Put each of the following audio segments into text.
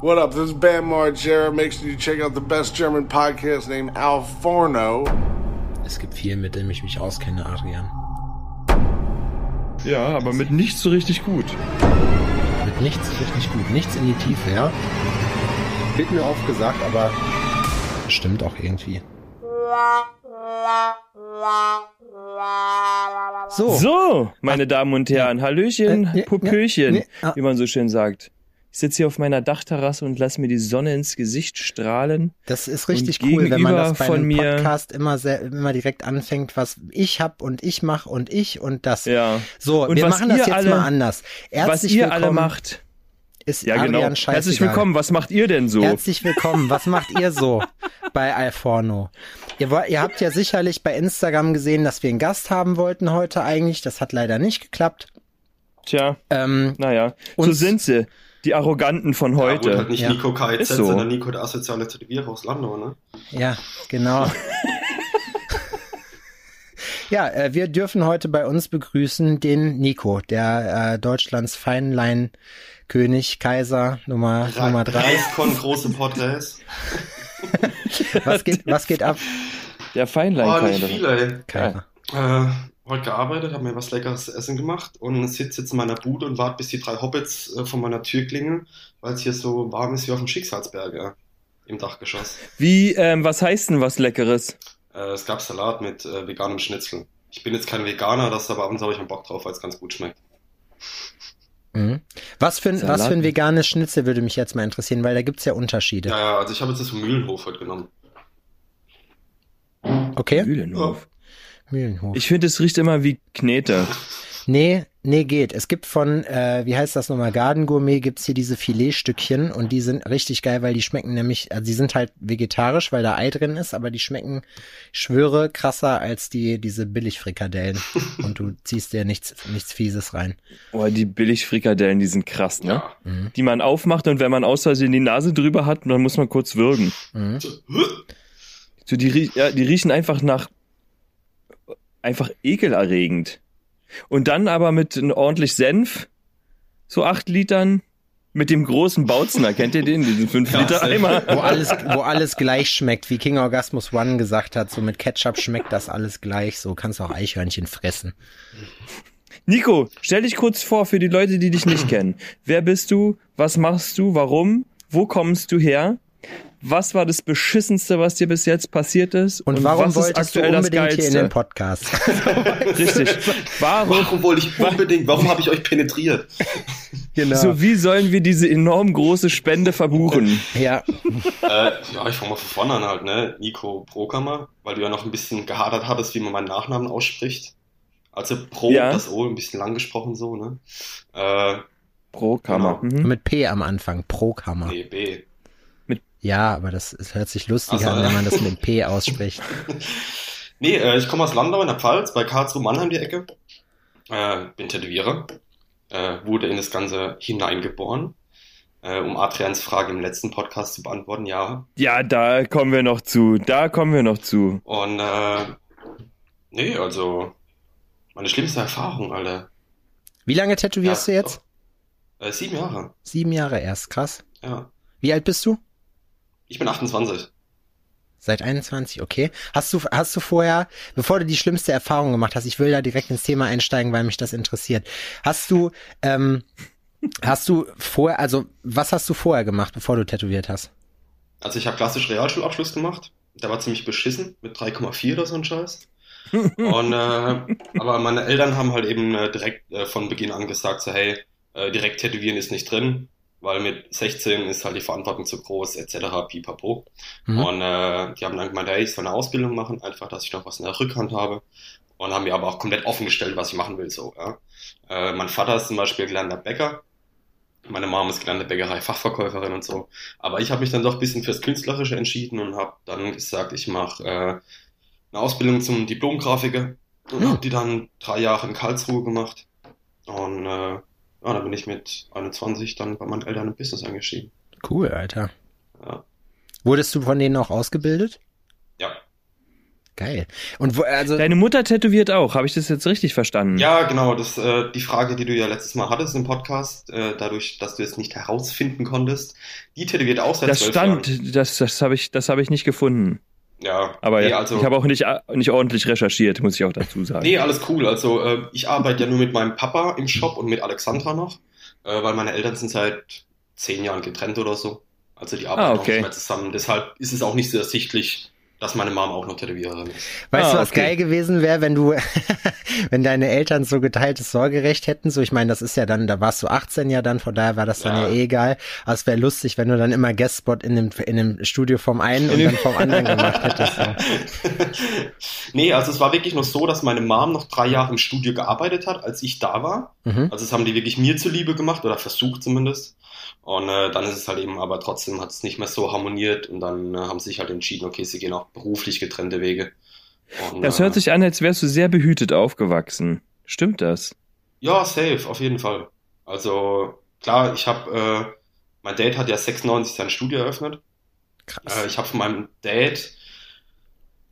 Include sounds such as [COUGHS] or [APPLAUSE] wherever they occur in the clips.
What up? This is Bam Margera. Make sure you check out the best German podcast named Al Forno. Es gibt viel, mit dem ich mich auskenne, Adrian. Ja, aber mit nichts so richtig gut. Mit nichts richtig gut. Nichts in die Tiefe, ja? Wird mir oft gesagt, aber stimmt auch irgendwie. So, so meine Damen und Herren, Hallöchen, Popöchen, wie man so schön sagt. Ich sitze hier auf meiner Dachterrasse und lass mir die Sonne ins Gesicht strahlen. Das ist richtig Und cool, wenn man das bei von einem mir- Podcast immer sehr, immer direkt anfängt, was ich hab und ich mach und ich und das. Ja. So, Und wir was machen das ihr jetzt alle- mal anders. Was Herzlich ihr willkommen alle macht. ist Ja, Adrian genau. scheißegal. Herzlich willkommen. Was macht ihr denn so? Herzlich willkommen. Was macht ihr so [LAUGHS] bei Alforno? Ihr, ihr habt ja sicherlich bei Instagram gesehen, dass wir einen Gast haben wollten heute eigentlich. Das hat leider nicht geklappt. Tja, Ähm, naja, so sind sie. Die Arroganten von Ja, heute. gut, halt nicht Ja. Nico KIZ, Ist so. sondern Nico der asoziale Tätowierer aus Landau, ne? ja, genau. [LAUGHS] ja, äh, wir dürfen heute bei uns begrüßen den Nico, der äh, Deutschlands Feinlein-König, Kaiser Nummer, Nummer drei. Reiskon, [LAUGHS] große Porträts. Was geht, was geht ab, Der Feinlein. Oh, nicht Kaiser. viele, ey. Kaiser? Äh, heute gearbeitet, habe mir was leckeres Essen gemacht und sitze jetzt in meiner Bude und warte, bis die drei Hobbits äh, von meiner Tür klingeln, weil es hier so warm ist wie auf dem Schicksalsberg, ja. Im Dachgeschoss. Wie, ähm, was heißt denn was Leckeres? Äh, es gab Salat mit äh, veganem Schnitzel. Ich bin jetzt kein Veganer, das aber abends habe ich einen Bock drauf, weil es ganz gut schmeckt. Mhm. Was für, ein, was für ein veganes Schnitzel würde mich jetzt mal interessieren, weil da gibt's ja Unterschiede. Ja, ja, also ich habe jetzt das vom Mühlenhof heute genommen. Okay? Mühlenhof. Mühlenhof. Ich finde, es riecht immer wie Knete. Nee, nee, geht. Es gibt von, äh, wie heißt das nochmal, Garden Gourmet gibt's hier diese Filetstückchen und die sind richtig geil, weil die schmecken nämlich, also die sind halt vegetarisch, weil da Ei drin ist, aber die schmecken, ich schwöre, krasser als die, diese Billigfrikadellen. [LAUGHS] und du ziehst dir nichts, nichts Fieses rein. Oh, die Billigfrikadellen, die sind krass, ne? Ja. Mhm. Die man aufmacht und wenn man aus Versehen die Nase drüber hat, dann muss man kurz würgen. Mhm. So, die, ja, die riechen einfach nach, einfach ekelerregend. Und dann aber mit ordentlich Senf, so acht Litern, mit dem großen Bautzner, kennt ihr den, diesen fünf Ja, Liter safe. Eimer? Wo alles, wo alles gleich schmeckt, wie King Orgasmus One gesagt hat, so mit Ketchup schmeckt das alles gleich, so kannst du auch Eichhörnchen fressen. Nico, stell dich kurz vor für die Leute, die dich nicht [CLEARS THROAT] kennen. Wer bist du? Was machst du? Warum? Wo kommst du her? Was war das Beschissenste, was dir bis jetzt passiert ist? Und, warum was wolltest du unbedingt hier in den Podcast? [LAUGHS] [LAUGHS] Richtig. Warum? Warum wollte ich unbedingt, warum habe ich euch penetriert? genau. So, wie sollen wir diese enorm große Spende verbuchen? [LAUGHS] ja, äh, ja, ich fange mal von vorne an halt, ne? Nico Prokammer, weil du ja noch ein bisschen gehadert hattest, wie man meinen Nachnamen ausspricht. Also Pro, Ja. das O, ein bisschen lang gesprochen so, ne? Äh, Pro Kammer. Genau. Mhm. mit P am Anfang, Pro-Kammer. nee, B. Ja, aber das, hört sich lustig so. an, wenn man das mit P [LAUGHS] ausspricht. Nee, äh, ich komme aus Landau in der Pfalz, bei Karlsruhe Mannheim die Ecke. Äh, bin Tätowierer. Äh, wurde in das Ganze hineingeboren. Äh, um Adrians Frage im letzten Podcast zu beantworten, ja. Ja, da kommen wir noch zu. Da kommen wir noch zu. Und äh, nee, also meine schlimmste Erfahrung, Alter. Wie lange tätowierst Ja, du jetzt? Äh, sieben Jahre. Sieben Jahre erst, krass. Ja. Wie alt bist du? Ich bin 28. Seit 21, okay. Hast du, hast du vorher, bevor du die schlimmste Erfahrung gemacht hast, ich will da direkt ins Thema einsteigen, weil mich das interessiert. Hast du, ähm, hast du vorher, also was hast du vorher gemacht, bevor du tätowiert hast? Also ich habe klassisch Realschulabschluss gemacht. Der war ziemlich beschissen mit 3,4 oder so ein Scheiß. [LAUGHS] Und äh, aber meine Eltern haben halt eben äh, direkt äh, von Beginn an gesagt, so hey, äh, direkt tätowieren ist nicht drin, weil mit 16 ist halt die Verantwortung zu groß, etc. pipapo. Mhm. Und äh, die haben dann gemeint, hey, ich soll eine Ausbildung machen, einfach, dass ich noch was in der Rückhand habe. Und haben mir aber auch komplett offen gestellt, was ich machen will, so, ja. Äh, mein Vater ist zum Beispiel gelernter Bäcker. Meine Mom ist gelernte Bäckerei-Fachverkäuferin und so. Aber ich habe mich dann doch ein bisschen fürs Künstlerische entschieden und habe dann gesagt, ich mache äh, eine Ausbildung zum Diplomgrafiker und Hm. habe die dann drei Jahre in Karlsruhe gemacht. Und äh, ja, dann bin ich mit 21 dann bei meinen Eltern im Business eingestiegen. Cool, Alter. Ja. Wurdest du von denen auch ausgebildet? Ja. Geil. Und wo, also, Deine Mutter tätowiert auch, habe ich das jetzt richtig verstanden? Ja, genau, das äh, die Frage, die du ja letztes Mal hattest im Podcast, äh, dadurch, dass du es nicht herausfinden konntest, die tätowiert auch seit Das zwölf Jahren. stand, das, das habe ich, das habe ich nicht gefunden. Ja, Aber nee, ja, also, ich habe auch nicht, nicht ordentlich recherchiert, muss ich auch dazu sagen. nee, alles cool. Also äh, ich arbeite ja nur mit meinem Papa im Shop und mit Alexandra noch, äh, weil meine Eltern sind seit zehn Jahren getrennt oder so. Also die arbeiten Ah, auch okay. nicht mehr zusammen. Deshalb ist es auch nicht so ersichtlich, dass meine Mom auch noch Tätowiererin ist. weißt Ah, du, was okay. geil gewesen wäre, wenn du, [LAUGHS] wenn deine Eltern so geteiltes Sorgerecht hätten? So, ich meine, das ist ja dann, da warst du 18 ja dann, von daher war das dann ja, Ja. eh egal. Aber es wäre lustig, wenn du dann immer Guestspot in dem, in dem Studio vom einen und dann vom anderen [LAUGHS] gemacht hättest. So. [LAUGHS] nee, also es war wirklich noch so, dass meine Mom noch drei Jahre im Studio gearbeitet hat, als ich da war. Mhm. Also das haben die wirklich mir zuliebe gemacht oder versucht zumindest. Und äh, dann ist es halt eben, aber trotzdem hat es nicht mehr so harmoniert und dann äh, haben sie sich halt entschieden, okay, sie gehen auch beruflich getrennte Wege. Und, Das äh, hört sich an, als wärst du sehr behütet aufgewachsen. Stimmt das? Ja, safe, auf jeden Fall. Also klar, ich habe, äh, mein Dad hat ja 96 sein Studio eröffnet. Krass. Äh, ich habe von meinem Dad,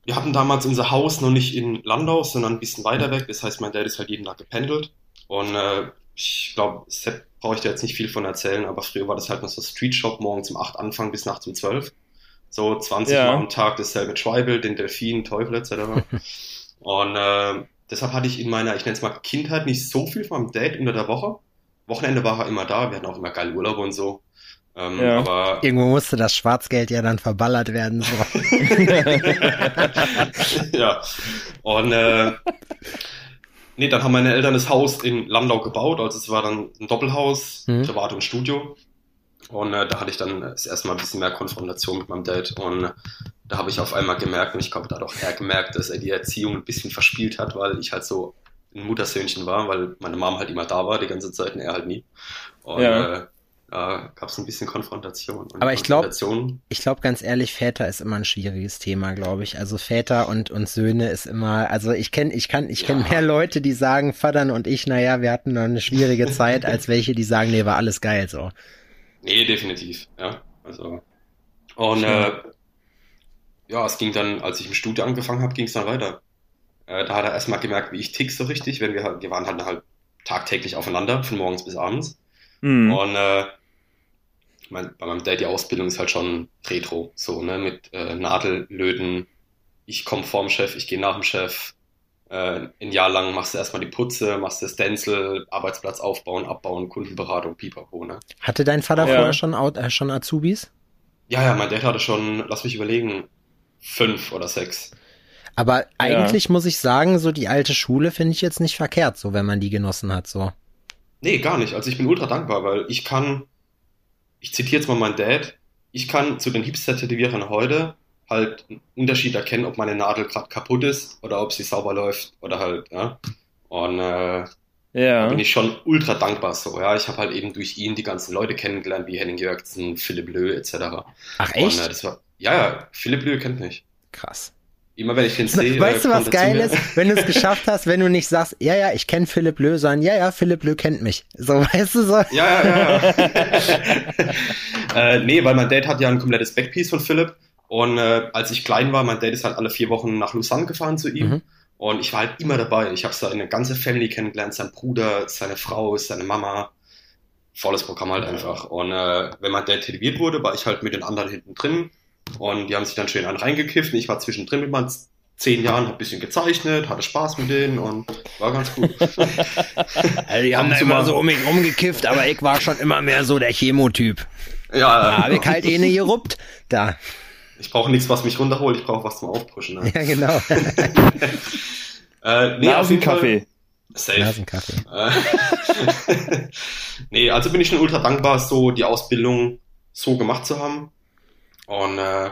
wir hatten damals unser Haus noch nicht in Landau, sondern ein bisschen weiter weg. Das heißt, mein Dad ist halt jeden Tag gependelt. Und äh, ich glaube, Sepp brauche ich da jetzt nicht viel von erzählen, aber früher war das halt noch so Street Shop, morgens um 8 anfangen bis nachts um 12. So 20 Ja. Mal am Tag dasselbe Schweibel, den Delfin, Teufel etc. [LAUGHS] Und äh, deshalb hatte ich in meiner, ich nenne es mal Kindheit, nicht so viel von meinem Dad unter der Woche. Wochenende war er immer da, wir hatten auch immer geile Urlaube und so. Ähm, Ja. Aber Irgendwo musste das Schwarzgeld ja dann verballert werden. So. [LAUGHS] ja. Und äh, nee, dann haben meine Eltern das Haus in Landau gebaut. Also es war dann ein Doppelhaus, Mhm. Privat und Studio. Und äh, da hatte ich dann das erste Mal ein bisschen mehr Konfrontation mit meinem Dad. Und äh, da habe ich auf einmal gemerkt, und ich glaube, da hat auch er gemerkt, dass er die Erziehung ein bisschen verspielt hat, weil ich halt so ein Muttersöhnchen war, weil meine Mom halt immer da war die ganze Zeit und er halt nie. Und Ja. äh, gab es ein bisschen Konfrontation. Und Aber ich glaub- Konfrontation- Ich glaube ganz ehrlich, Väter ist immer ein schwieriges Thema, glaube ich. Also Väter und, und Söhne ist immer, also ich kenne, ich kann, ich kenne Ja. mehr Leute, die sagen, Vatern und ich, naja, wir hatten noch eine schwierige [LAUGHS] Zeit, als welche, die sagen, nee, war alles geil so. Nee, definitiv, ja. Also. Und äh, ja, es ging dann, als ich im Studio angefangen habe, ging es dann weiter. Äh, da hat er erstmal gemerkt, wie ich tick so richtig, wenn wir halt, wir waren halt, halt tagtäglich aufeinander, von morgens bis abends. Hm. Und äh, mein, bei meinem Dad die Ausbildung ist halt schon Retro, so, ne, mit äh, Nadellöten. Ich komme vorm Chef, ich gehe nach dem Chef. Äh, ein Jahr lang machst du erstmal die Putze, machst das Stencil, Arbeitsplatz aufbauen, abbauen, Kundenberatung, pipapo, ne. Hatte dein Vater Ja. vorher schon, äh, schon Azubis? Ja, ja, mein Dad hatte schon, lass mich überlegen, fünf oder sechs. Aber eigentlich muss ich sagen, so die alte Schule finde ich jetzt nicht verkehrt, so wenn man die genossen hat, so. Nee, gar nicht. Also ich bin ultra dankbar, weil ich kann, ich zitiere jetzt mal meinen Dad, ich kann zu den Hipster-Tätowierern heute halt einen Unterschied erkennen, ob meine Nadel gerade kaputt ist oder ob sie sauber läuft oder halt, ja. Und äh, da ja. bin ich schon ultra dankbar so, ja. Ich habe halt eben durch ihn die ganzen Leute kennengelernt, wie Henning Jörgsen, Philipp Löh etc. Ach Und, echt? äh, das war, ja, ja, Philipp Löh kennt mich. Krass. Immer wenn ich den sehe, Weißt äh, du, was geil ist? Wenn du es geschafft hast, wenn du nicht sagst, ja, ja, ich kenne Philipp Löh, sondern ja, ja, Philipp Löh kennt mich. So, [LAUGHS] weißt du, so. Ja, ja, ja. ja. [LAUGHS] äh, nee, weil mein Dad hat ja ein komplettes Backpiece von Philipp. Und äh, als ich klein war, mein Dad ist halt alle vier Wochen nach Lausanne gefahren zu ihm. Mhm. Und ich war halt immer dabei. Ich habe seine ganze Family kennengelernt, sein Bruder, seine Frau, seine Mama. Volles Programm halt einfach. Und äh, wenn mein Dad tätowiert wurde, war ich halt mit den anderen hinten drin. Und die haben sich dann schön einen reingekifft. Und ich war zwischendrin mit meinen zehn Jahren, hab ein bisschen gezeichnet, hatte Spaß mit denen und war ganz gut. [LAUGHS] Also, die haben da immer so um mich rumgekifft, aber ich war schon immer mehr so der Chemotyp. ja, Da hab ich halt eh ne geruppt. Da. ich brauche nichts, was mich runterholt. Ich brauche was zum Aufpushen. Ne? Ja, genau. [LAUGHS] Äh, nee, auf jeden Fall- Nasenkaffee. Safe. Nasenkaffee. Äh, [LAUGHS] nee, also bin ich schon ultra dankbar, so die Ausbildung so gemacht zu haben. Und äh,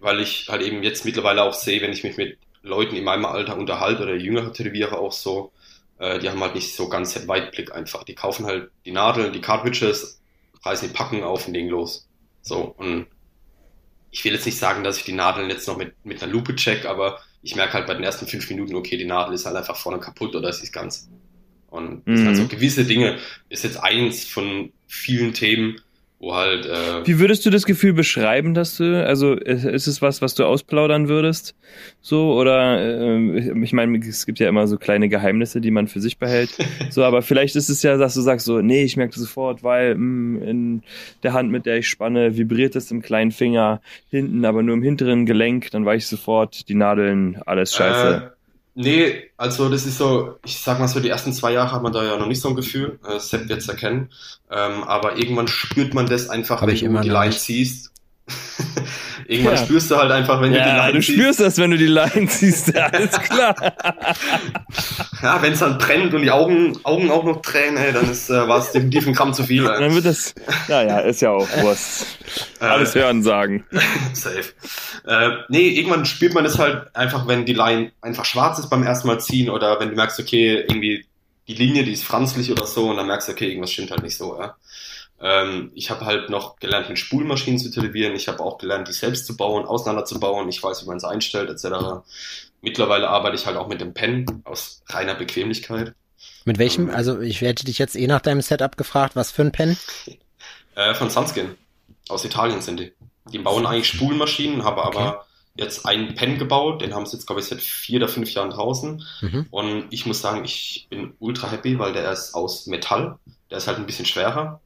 weil ich halt eben jetzt mittlerweile auch sehe, wenn ich mich mit Leuten in meinem Alter unterhalte oder jüngere Tätowierer auch so, äh, die haben halt nicht so ganz den Weitblick einfach. Die kaufen halt die Nadeln, die Cartridges, reißen die Packen auf und legen los. So, und ich will jetzt nicht sagen, dass ich die Nadeln jetzt noch mit, mit einer Lupe check, aber ich merke halt bei den ersten fünf Minuten, okay, die Nadel ist halt einfach vorne kaputt oder sie ist ganz. Und das sind Mhm. halt so gewisse Dinge, ist jetzt eins von vielen Themen, wo halt. Äh, Wie würdest du das Gefühl beschreiben, dass du, also ist es was, was du ausplaudern würdest? So, oder äh, ich meine, es gibt ja immer so kleine Geheimnisse, die man für sich behält. [LAUGHS] So, aber vielleicht ist es ja, dass du sagst so, nee, ich merke sofort, weil mh, in der Hand, mit der ich spanne, vibriert es im kleinen Finger hinten, aber nur im hinteren Gelenk, dann weiß ich sofort, die Nadeln, alles scheiße. Äh, nee, also das ist so, ich sag mal so, die ersten zwei Jahre hat man da ja noch nicht so ein Gefühl. Äh, Sepp wird's erkennen. Ähm, aber irgendwann spürt man das einfach, Hab wenn du die Line ziehst. [LAUGHS] irgendwann Ja. spürst du halt einfach, wenn du die ja, Line du ziehst. spürst das, wenn du die Line ziehst, ja, alles klar. [LAUGHS] Ja, wenn es dann brennt und die Augen, Augen auch noch tränen, ey, dann ist äh, war es definitiv ein Gramm zu viel. Ey. Dann wird das, naja, ist ja auch Wurst. [LAUGHS] Alles hören sagen. Safe. Äh, nee, irgendwann spürt man es halt einfach, wenn die Line einfach schwarz ist beim ersten Mal ziehen oder wenn du merkst, okay, irgendwie die Linie, die ist franzlig oder so und dann merkst du, okay, irgendwas stimmt halt nicht so. Ja. Ähm, ich habe halt noch gelernt, mit Spulmaschinen zu televieren. Ich habe auch gelernt, die selbst zu bauen, auseinanderzubauen. Ich weiß, wie man sie einstellt, etc. Mittlerweile arbeite ich halt auch mit dem Pen aus reiner Bequemlichkeit. Mit welchem, also ich hätte dich jetzt eh nach deinem Setup gefragt, was für ein Pen? [LAUGHS] Äh, von Sunskin. Aus Italien sind die. Die bauen eigentlich Spulmaschinen, haben aber jetzt einen Pen gebaut. Den haben sie jetzt, glaube ich, seit vier oder fünf Jahren draußen. Mhm. Und ich muss sagen, ich bin ultra happy, weil der ist aus Metall. Der ist halt ein bisschen schwerer.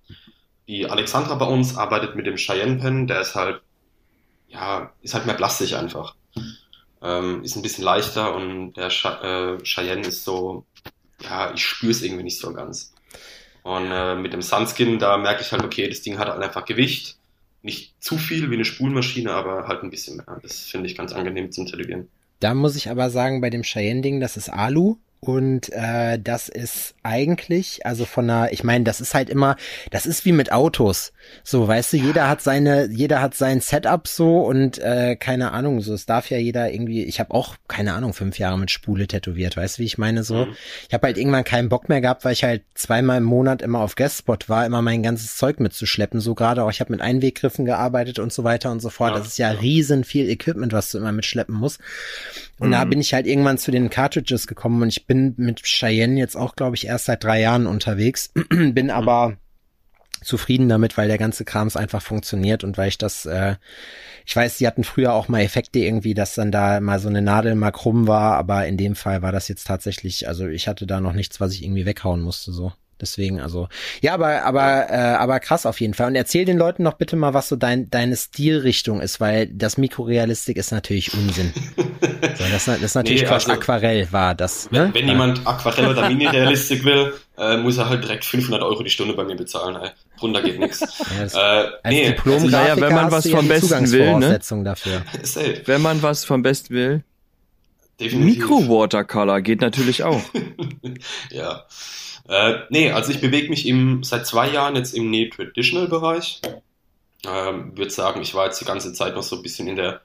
Die Alexandra bei uns arbeitet mit dem Cheyenne Pen. Der ist halt, ja, ist halt mehr plastisch einfach. Ähm, ist ein bisschen leichter und der Ch äh, Cheyenne ist so, ja, ich spüre es irgendwie nicht so ganz. Und äh, mit dem Sunskin, da merke ich halt, okay, das Ding hat halt einfach Gewicht. Nicht zu viel wie eine Spulmaschine, aber halt ein bisschen mehr. Das finde ich ganz angenehm zum Televieren. Da muss ich aber sagen, bei dem Cheyenne-Ding, das ist Alu. Und äh, das ist eigentlich, also von einer, ich meine, das ist halt immer, das ist wie mit Autos. So, weißt du, jeder hat seine, jeder hat sein Setup so und äh, keine Ahnung, so es darf ja jeder irgendwie, ich habe auch, keine Ahnung, fünf Jahre mit Spule tätowiert, weißt du, wie ich meine so? Mhm. Ich habe halt irgendwann keinen Bock mehr gehabt, weil ich halt zweimal im Monat immer auf Guestspot war, immer mein ganzes Zeug mitzuschleppen, so gerade auch, ich habe mit Einweggriffen gearbeitet und so weiter und so fort. Ja, das ist ja ja. riesen viel Equipment, was du immer mitschleppen musst. Und da Mhm. bin ich halt irgendwann zu den Cartridges gekommen und ich bin mit Cheyenne jetzt auch, glaube ich, erst seit drei Jahren unterwegs, [CLEARS THROAT] bin aber zufrieden damit, weil der ganze Krams einfach funktioniert und weil ich das, äh, ich weiß, sie hatten früher auch mal Effekte irgendwie, dass dann da mal so eine Nadel mal krumm war, aber in dem Fall war das jetzt tatsächlich, also ich hatte da noch nichts, was ich irgendwie weghauen musste, so. Deswegen, also, ja, aber, aber, äh, aber krass auf jeden Fall. Und erzähl den Leuten noch bitte mal, was so dein, deine Stilrichtung ist, weil das Mikrorealistik ist natürlich Unsinn. [LAUGHS] So, das, das ist natürlich Nee, Quatsch. also- Aquarell war das. Wenn, Ne? wenn jemand [LAUGHS] Aquarell oder Mini-Realistik will, äh, muss er halt direkt 500 Euro die Stunde bei mir bezahlen. Ey. Drunter geht nichts. Ja, äh, Als nee, Diplom-Grafiker naja, wenn man was ja vom Besten will, ne? Dafür. [LAUGHS] Wenn man was vom Best will, definitiv. Mikro-Watercolor geht natürlich auch. ja. Äh, nee, also ich bewege mich im, seit zwei Jahren jetzt im Neo-Traditional-Bereich. Ähm, würde sagen, ich war jetzt die ganze Zeit noch so ein bisschen in der,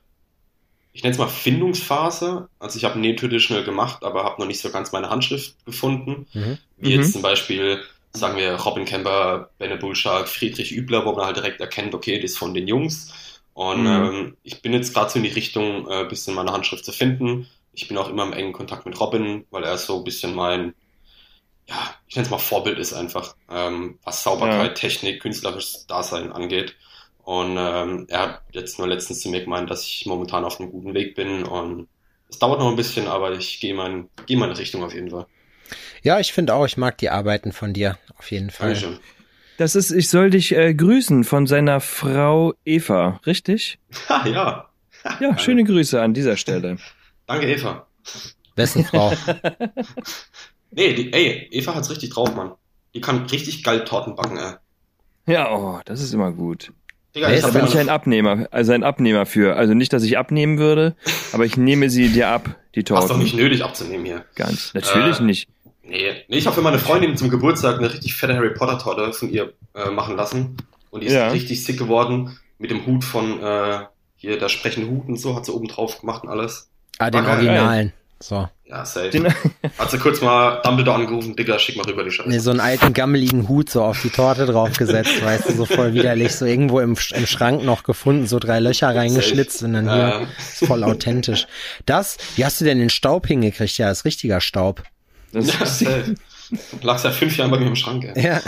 ich nenne es mal Findungsphase. Also ich habe Neo-Traditional gemacht, aber habe noch nicht so ganz meine Handschrift gefunden. Mhm. Wie Mhm. jetzt zum Beispiel, sagen wir, Robin Kemper, Benne Bullshark, Friedrich Übler, wo man halt direkt erkennt, okay, das ist von den Jungs. Und Mhm. ähm, ich bin jetzt gerade so in die Richtung, äh, ein bisschen meine Handschrift zu finden. Ich bin auch immer im engen Kontakt mit Robin, weil er so ein bisschen mein, ja, ich nenne es mal Vorbild ist einfach, ähm, was Sauberkeit, Ja. Technik, künstlerisches Dasein angeht. Und ähm, er hat jetzt nur letztens zu mir gemeint, dass ich momentan auf einem guten Weg bin und es dauert noch ein bisschen, aber ich gehe mein, gehe meine Richtung auf jeden Fall. Ja, ich finde auch, ich mag die Arbeiten von dir, auf jeden Fall. Dankeschön. Das ist, ich soll dich äh, grüßen von seiner Frau Eva, richtig? Ha, [LAUGHS] ja. Ja, schöne Grüße an dieser Stelle. Danke, Eva. Wessen Frau? [LAUGHS] Nee, die, ey, Eva hat's richtig drauf, Mann. Die kann richtig geil Torten backen, ey. Ja, oh, das ist immer gut. Digga, Wer ich Da bin ich ein Abnehmer, also ein Abnehmer für. Also nicht, dass ich abnehmen würde, [LAUGHS] aber ich nehme sie dir ab, die Hast doch Torten. nicht nötig abzunehmen hier. Ganz. Natürlich Äh, nicht. Nee, nee ich habe für meine Freundin zum Geburtstag eine richtig fette Harry Potter Torte von ihr äh, machen lassen. Und die ist Ja. richtig sick geworden. Mit dem Hut von äh, hier, der sprechende Hut und so, hat sie oben drauf gemacht und alles. Ah, den War geil. So. Ja, safe. Den, [LAUGHS] Hat sie kurz mal Dumbledore angerufen, Digga, schick mal rüber die Scheiße. Nee, so einen alten gammeligen Hut so auf die Torte draufgesetzt, [LAUGHS] weißt du, so voll widerlich, so irgendwo im, im Schrank noch gefunden, so drei Löcher reingeschlitzt und dann hier Äh, ist voll authentisch. Das, wie hast du denn den Staub hingekriegt? Ja, ist richtiger Staub. das ja, safe. Lag seit fünf Jahren bei mir im Schrank, ey. Ja.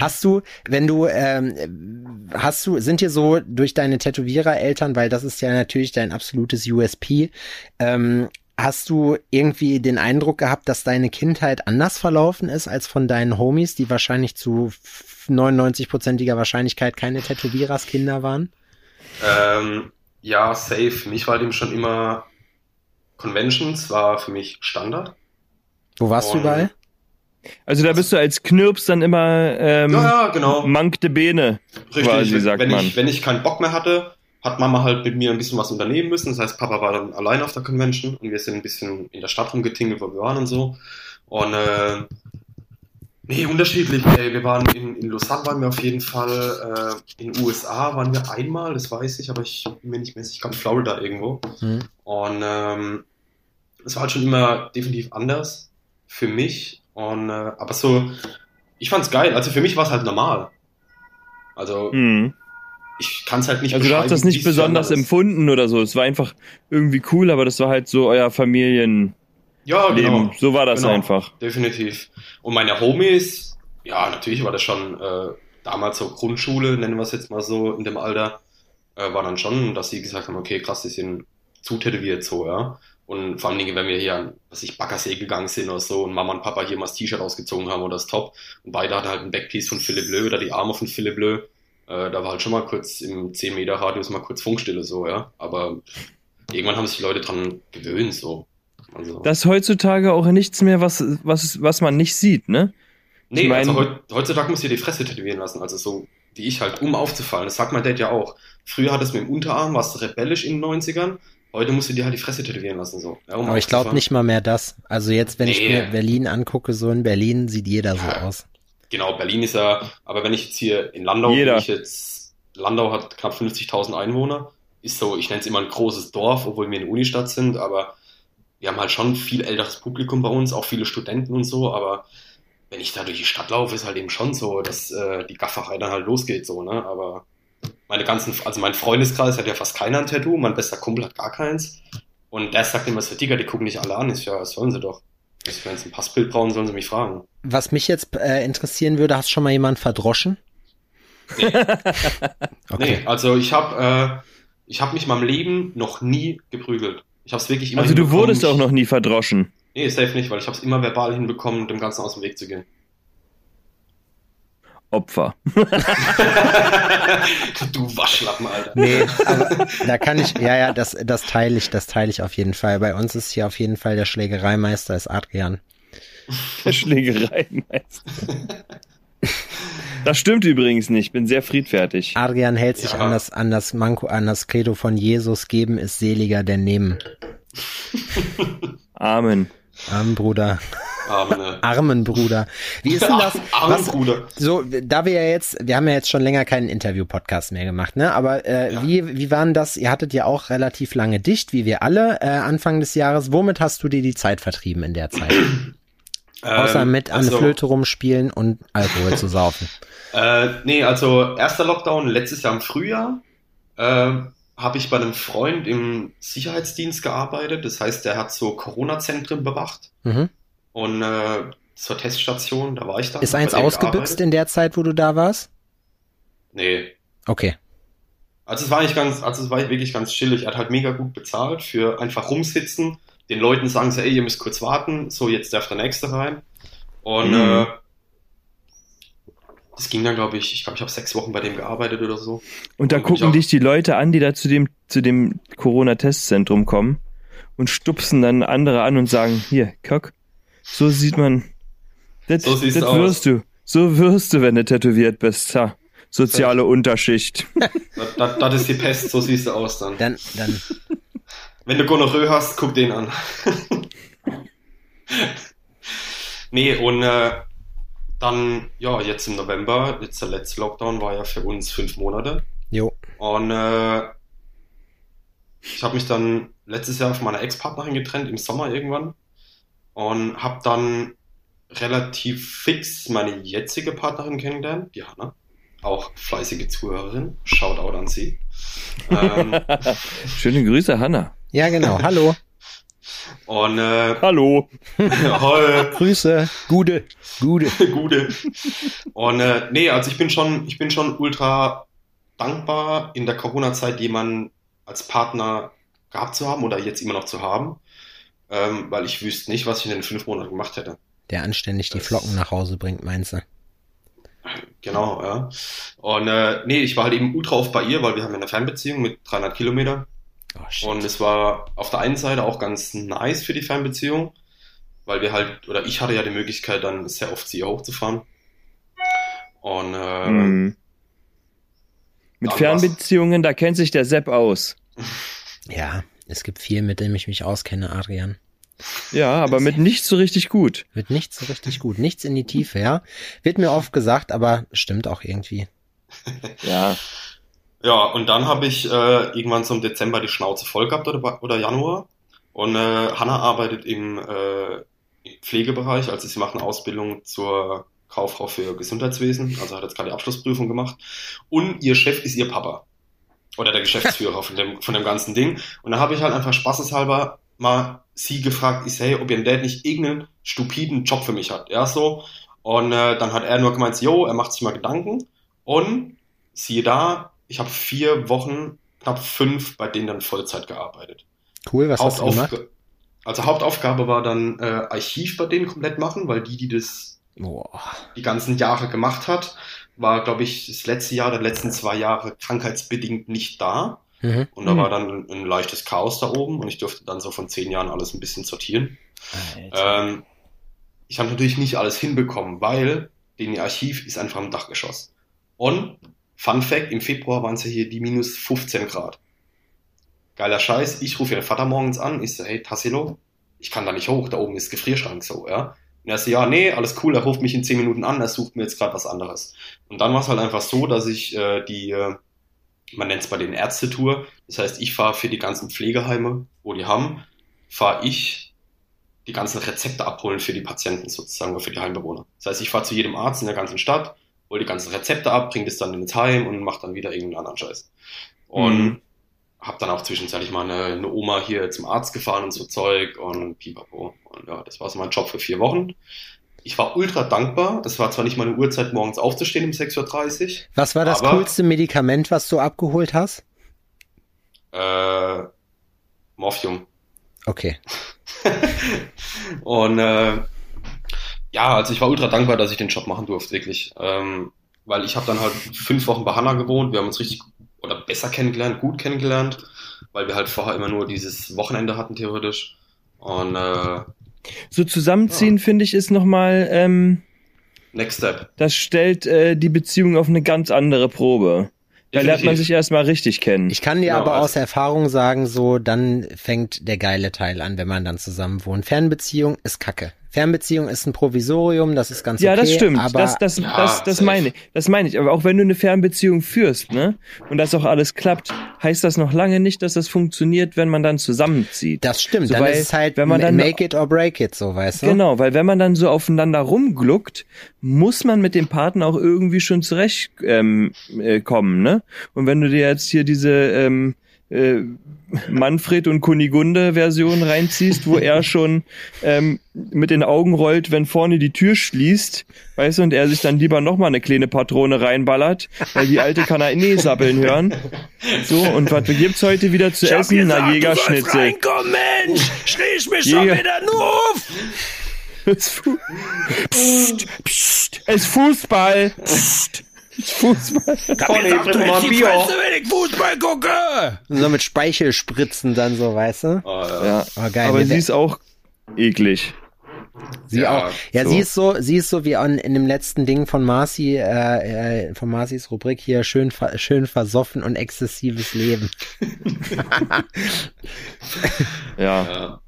Hast du, wenn du, ähm, hast du, sind dir so durch deine Tätowierereltern, weil das ist ja natürlich dein absolutes USP, ähm, hast du irgendwie den Eindruck gehabt, dass deine Kindheit anders verlaufen ist als von deinen Homies, die wahrscheinlich zu 99-prozentiger Wahrscheinlichkeit keine Tätowiererskinder waren? Ähm, ja, safe. Für mich war dem schon immer Conventions, war für mich Standard. Wo warst du Und- überall? Also da bist du als Knirps dann immer ähm, Ja, ja, genau. Mank de Bene, Richtig, quasi, wenn, sagt wenn, man. Ich, wenn ich keinen Bock mehr hatte, hat Mama halt mit mir ein bisschen was unternehmen müssen. Das heißt, Papa war dann allein auf der Convention und wir sind ein bisschen in der Stadt rumgetingelt, wo wir waren und so. Und äh, nee, unterschiedlich. Ey. Wir waren in, in Lausanne waren wir auf jeden Fall. Äh, in den USA waren wir einmal, das weiß ich, aber ich bin mir nicht mehr sicher. Ich Florida irgendwo. Hm. Und ähm, es war halt schon immer definitiv anders für mich. Und äh, aber so, ich fand's geil. Also für mich war es halt normal. Also Hm. Ich kann es halt nicht Also du hast das nicht besonders empfunden oder so. Es war einfach irgendwie cool, aber das war halt so euer Familienleben. Ja, genau. So war das Genau. einfach. Definitiv. Und meine Homies, ja, natürlich war das schon äh, damals so Grundschule, nennen wir es jetzt mal so, in dem Alter, äh, war dann schon, dass sie gesagt haben, okay, krass, die sind zu tätowiert so, ja. Und vor allen Dingen, wenn wir hier an, was ich, Baggersee gegangen sind oder so und Mama und Papa hier mal das T-Shirt ausgezogen haben oder das Top und beide hatten halt ein Backpiece von Philipp Löw oder die Arme von Philipp Löw, äh, da war halt schon mal kurz im 10 Meter Radius mal kurz Funkstille so, ja. Aber irgendwann haben sich die Leute dran gewöhnt so. Also, Das ist heutzutage auch nichts mehr, was, was, was man nicht sieht, ne? Nee, Ich mein- also heut, heutzutage musst du dir die Fresse tätowieren lassen. Also so wie ich halt, um aufzufallen. Das sagt mein Dad ja auch. Früher hattest du mit dem Unterarm, warst du rebellisch in den 90ern. Heute musst du dir halt die Fresse tätowieren lassen. So. Ja, um Aber ich glaube nicht mal mehr das. Also jetzt, wenn ich Nee. mir Berlin angucke, so in Berlin sieht jeder so Ja. aus. Genau, Berlin ist ja, aber wenn ich jetzt hier in Landau, Jeder. wenn ich jetzt, Landau hat knapp 50.000 Einwohner, ist so, ich nenne es immer ein großes Dorf, obwohl wir eine Unistadt sind, aber wir haben halt schon viel älteres Publikum bei uns, auch viele Studenten und so, aber wenn ich da durch die Stadt laufe, ist halt eben schon so, dass äh, die Gafferei dann halt losgeht, so, ne, aber meine ganzen, also mein Freundeskreis hat ja fast keiner ein Tattoo, mein bester Kumpel hat gar keins und der sagt immer so, Digga, die gucken nicht alle an, ich, ja, das sollen sie doch. Also, wenn sie ein Passbild brauchen, sollen sie mich fragen. Was mich jetzt äh, interessieren würde, hast schon mal jemand verdroschen? Nee. [LAUGHS] Okay. Nee, also ich habe äh, ich habe mich in meinem Leben noch nie geprügelt. Ich habe es wirklich immer Also du wurdest auch noch nie verdroschen. Nee, safe nicht, weil ich habe es immer verbal hinbekommen, dem Ganzen aus dem Weg zu gehen. Opfer. [LAUGHS] du Waschlappen, Alter. Nee, aber da kann ich, ja, ja, das, das teile ich, das teile ich auf jeden Fall. Bei uns ist hier auf jeden Fall der Schlägereimeister ist Adrian. Schlägerei meist. Das stimmt übrigens nicht. Bin sehr friedfertig. Adrian hält sich Ja. an das, an das Manko, an das Credo von Jesus, geben ist seliger denn nehmen. [LAUGHS] Amen. Armen Bruder. Arme, Armen Bruder. Wie ist denn das? [LAUGHS] Arme Was, Bruder. so, da wir ja jetzt, wir haben ja jetzt schon länger keinen Interview-Podcast mehr gemacht, ne? Aber äh, Ja. wie, wie waren das? Ihr hattet ja auch relativ lange dicht, wie wir alle, äh, Anfang des Jahres. Womit hast du dir die Zeit vertrieben in der Zeit? Außer Ähm, mit an also, Flöte rumspielen und Alkohol zu saufen. [LAUGHS] Äh, nee, also erster Lockdown letztes Jahr im Frühjahr äh, habe ich bei einem Freund im Sicherheitsdienst gearbeitet. Das heißt, der hat so Corona-Zentren bewacht Mhm. Und äh, zur Teststation, da war ich dann. Ist eins ausgebüxt in der Zeit, wo du da warst? Nee, Okay. Also es war nicht ganz, also es war wirklich ganz chillig. Er hat halt mega gut bezahlt für einfach rumsitzen, den Leuten sagen so, ey, ihr müsst kurz warten, so jetzt darf der nächste rein. Und Mhm. äh, das ging dann, glaube ich, ich glaube, ich habe sechs Wochen bei dem gearbeitet oder so. Und da Und gucken auch. dich die Leute an, die da zu dem, zu dem Corona-Testzentrum kommen und stupsen dann andere an und sagen, hier, Kock, so sieht man, das, So siehst das du aus. wirst du. So wirst du, wenn du tätowiert bist. Ha. Soziale Unterschicht. [LAUGHS] Das, das, das ist die Pest, so siehst du aus dann. Dann, dann, Wenn du Gonorrhoe hast, guck den an. [LAUGHS] nee, und äh, dann, ja, jetzt im November, jetzt der letzte Lockdown war ja für uns fünf Monate. jo. Und äh, ich habe mich dann letztes Jahr von meiner Ex-Partnerin getrennt, im Sommer irgendwann. Und habe dann relativ fix meine jetzige Partnerin kennengelernt, die Hanna. Auch fleißige Zuhörerin. Shoutout an sie. ähm, [LAUGHS] Schöne Grüße, Hanna. Ja, genau. Hallo. [LAUGHS] Und äh, Hallo. [LAUGHS] Hol, Grüße, Gude, Gude. Gute. Und äh, nee, also ich bin schon, ich bin schon ultra dankbar, in der Corona-Zeit jemanden als Partner gehabt zu haben oder jetzt immer noch zu haben, ähm, weil ich wüsste nicht, was ich in den fünf Monaten gemacht hätte. Der anständig die Das- Flocken nach Hause bringt, meinst du? Genau, ja. Und äh, nee, ich war halt eben ultra oft bei ihr, weil wir haben ja eine Fernbeziehung mit 300 Kilometer. Oh. Und es war auf der einen Seite auch ganz nice für die Fernbeziehung, weil wir halt, oder ich hatte ja die Möglichkeit, dann sehr oft zu ihr hochzufahren. Und äh, Mhm. Mit Fernbeziehungen, da kennt sich der Sepp aus. Ja, es gibt viel, mit dem ich mich auskenne, Adrian. Ja, aber mit nicht so richtig gut. Wird nichts so richtig gut. Nichts in die Tiefe, ja. Wird mir oft gesagt, aber stimmt auch irgendwie. [LAUGHS] Ja. Ja, und dann habe ich äh, irgendwann so im Dezember die Schnauze voll gehabt oder, oder Januar. Und äh, Hanna arbeitet im, äh, im Pflegebereich, also sie macht eine Ausbildung zur Kauffrau für Gesundheitswesen, also hat jetzt gerade die Abschlussprüfung gemacht. Und ihr Chef ist ihr Papa. Oder der Geschäftsführer von dem, von dem ganzen Ding. Und da habe ich halt einfach spaßeshalber mal sie gefragt, ich hey, ob ihr Dad nicht irgendeinen stupiden Job für mich hat. Ja, so. Und äh, dann hat er nur gemeint, jo, er macht sich mal Gedanken. Und siehe da, ich habe vier Wochen, knapp fünf, bei denen dann Vollzeit gearbeitet. Cool, was hast du gemacht? Also Hauptaufgabe war dann äh, Archiv bei denen komplett machen, weil die, die das Boah. die ganzen Jahre gemacht hat, war, glaube ich, das letzte Jahr oder die letzten zwei Jahre krankheitsbedingt nicht da. Mhm. Und da Hm. war dann ein, leichtes Chaos da oben und ich durfte dann so von zehn Jahren alles ein bisschen sortieren. Ähm, ich habe natürlich nicht alles hinbekommen, weil den Archiv ist einfach im Dachgeschoss. Und, Fun Fact, im Februar waren es ja hier die minus 15 Grad. Geiler Scheiß, ich rufe ihren Vater morgens an, ich so, hey Tassilo, ich kann da nicht hoch, da oben ist Gefrierschrank so, ja. Und er so, ja, nee, alles cool, er ruft mich in 10 Minuten an, er sucht mir jetzt gerade was anderes. Und dann war es halt einfach so, dass ich äh, die, äh, man nennt es bei den Ärztetour, das heißt, ich fahre für die ganzen Pflegeheime, wo die haben, fahre ich die ganzen Rezepte abholen für die Patienten sozusagen oder für die Heimbewohner. Das heißt, ich fahre zu jedem Arzt in der ganzen Stadt, hole die ganzen Rezepte ab, bringe das dann ins Heim und mache dann wieder irgendeinen anderen Scheiß. Und Mhm. Habe dann auch zwischenzeitlich mal eine, eine Oma hier zum Arzt gefahren und so Zeug und pipapo. Und ja, das war so mein Job für vier Wochen. Ich war ultra dankbar. Es war zwar nicht meine Uhrzeit, morgens aufzustehen um 6.30 Uhr. Was war das coolste Medikament, was du abgeholt hast? Äh, Morphium. Okay. [LAUGHS] Und äh, ja, also ich war ultra dankbar, dass ich den Job machen durfte, wirklich. Ähm, weil ich habe dann halt fünf Wochen bei Hanna gewohnt. Wir haben uns richtig oder besser kennengelernt, gut kennengelernt, weil wir halt vorher immer nur dieses Wochenende hatten, theoretisch. Und äh, So zusammenziehen, finde ich, ist nochmal, ähm, Next Step. das stellt äh, die Beziehung auf eine ganz andere Probe. Da lernt man sich erstmal richtig kennen. Ich kann dir Genau, aber also- aus Erfahrung sagen, so, dann fängt der geile Teil an, wenn man dann zusammen wohnt. Fernbeziehung ist kacke. Fernbeziehung ist ein Provisorium, das ist ganz ja, okay. das stimmt. Aber das, das, Ja, das, das meine ich. Das meine ich. Aber auch wenn du eine Fernbeziehung führst, ne, und das auch alles klappt, heißt das noch lange nicht, dass das funktioniert, wenn man dann zusammenzieht. das stimmt. So, dann weil ist es halt wenn man dann- make it or break it, so, weißt du? Genau, weil wenn man dann so aufeinander rumgluckt, muss man mit dem Partner auch irgendwie schon zurechtkommen, ähm, äh, kommen, ne? Und wenn du dir jetzt hier diese ähm, äh, Manfred und Kunigunde Version reinziehst, wo er schon ähm, mit den Augen rollt, wenn vorne die Tür schließt, weißt du, und er sich dann lieber nochmal eine kleine Patrone reinballert, weil die alte kann er eh sappeln hören. So, und was gibt's heute wieder zu essen? Na, Jägerschnitzel. Reinkommen, Mensch! Schließ mich Jäger- nur auf! Es, Fu psst, psst, es Fußball. Psst, Fußball. Conny, bring mal ein Bier. wenn ich Fußball gucke! So mit Speichelspritzen dann so, weißt du? Ah, ja. Ja, Oh, geil. aber sie ist auch eklig. Sie Ja, auch. Ja, so. sie ist so, sie ist so wie an, in dem letzten Ding von Marci, äh, äh, von Marcis Rubrik hier schön, ver- schön versoffen und exzessives Leben. [LAUGHS] Ja. Ja.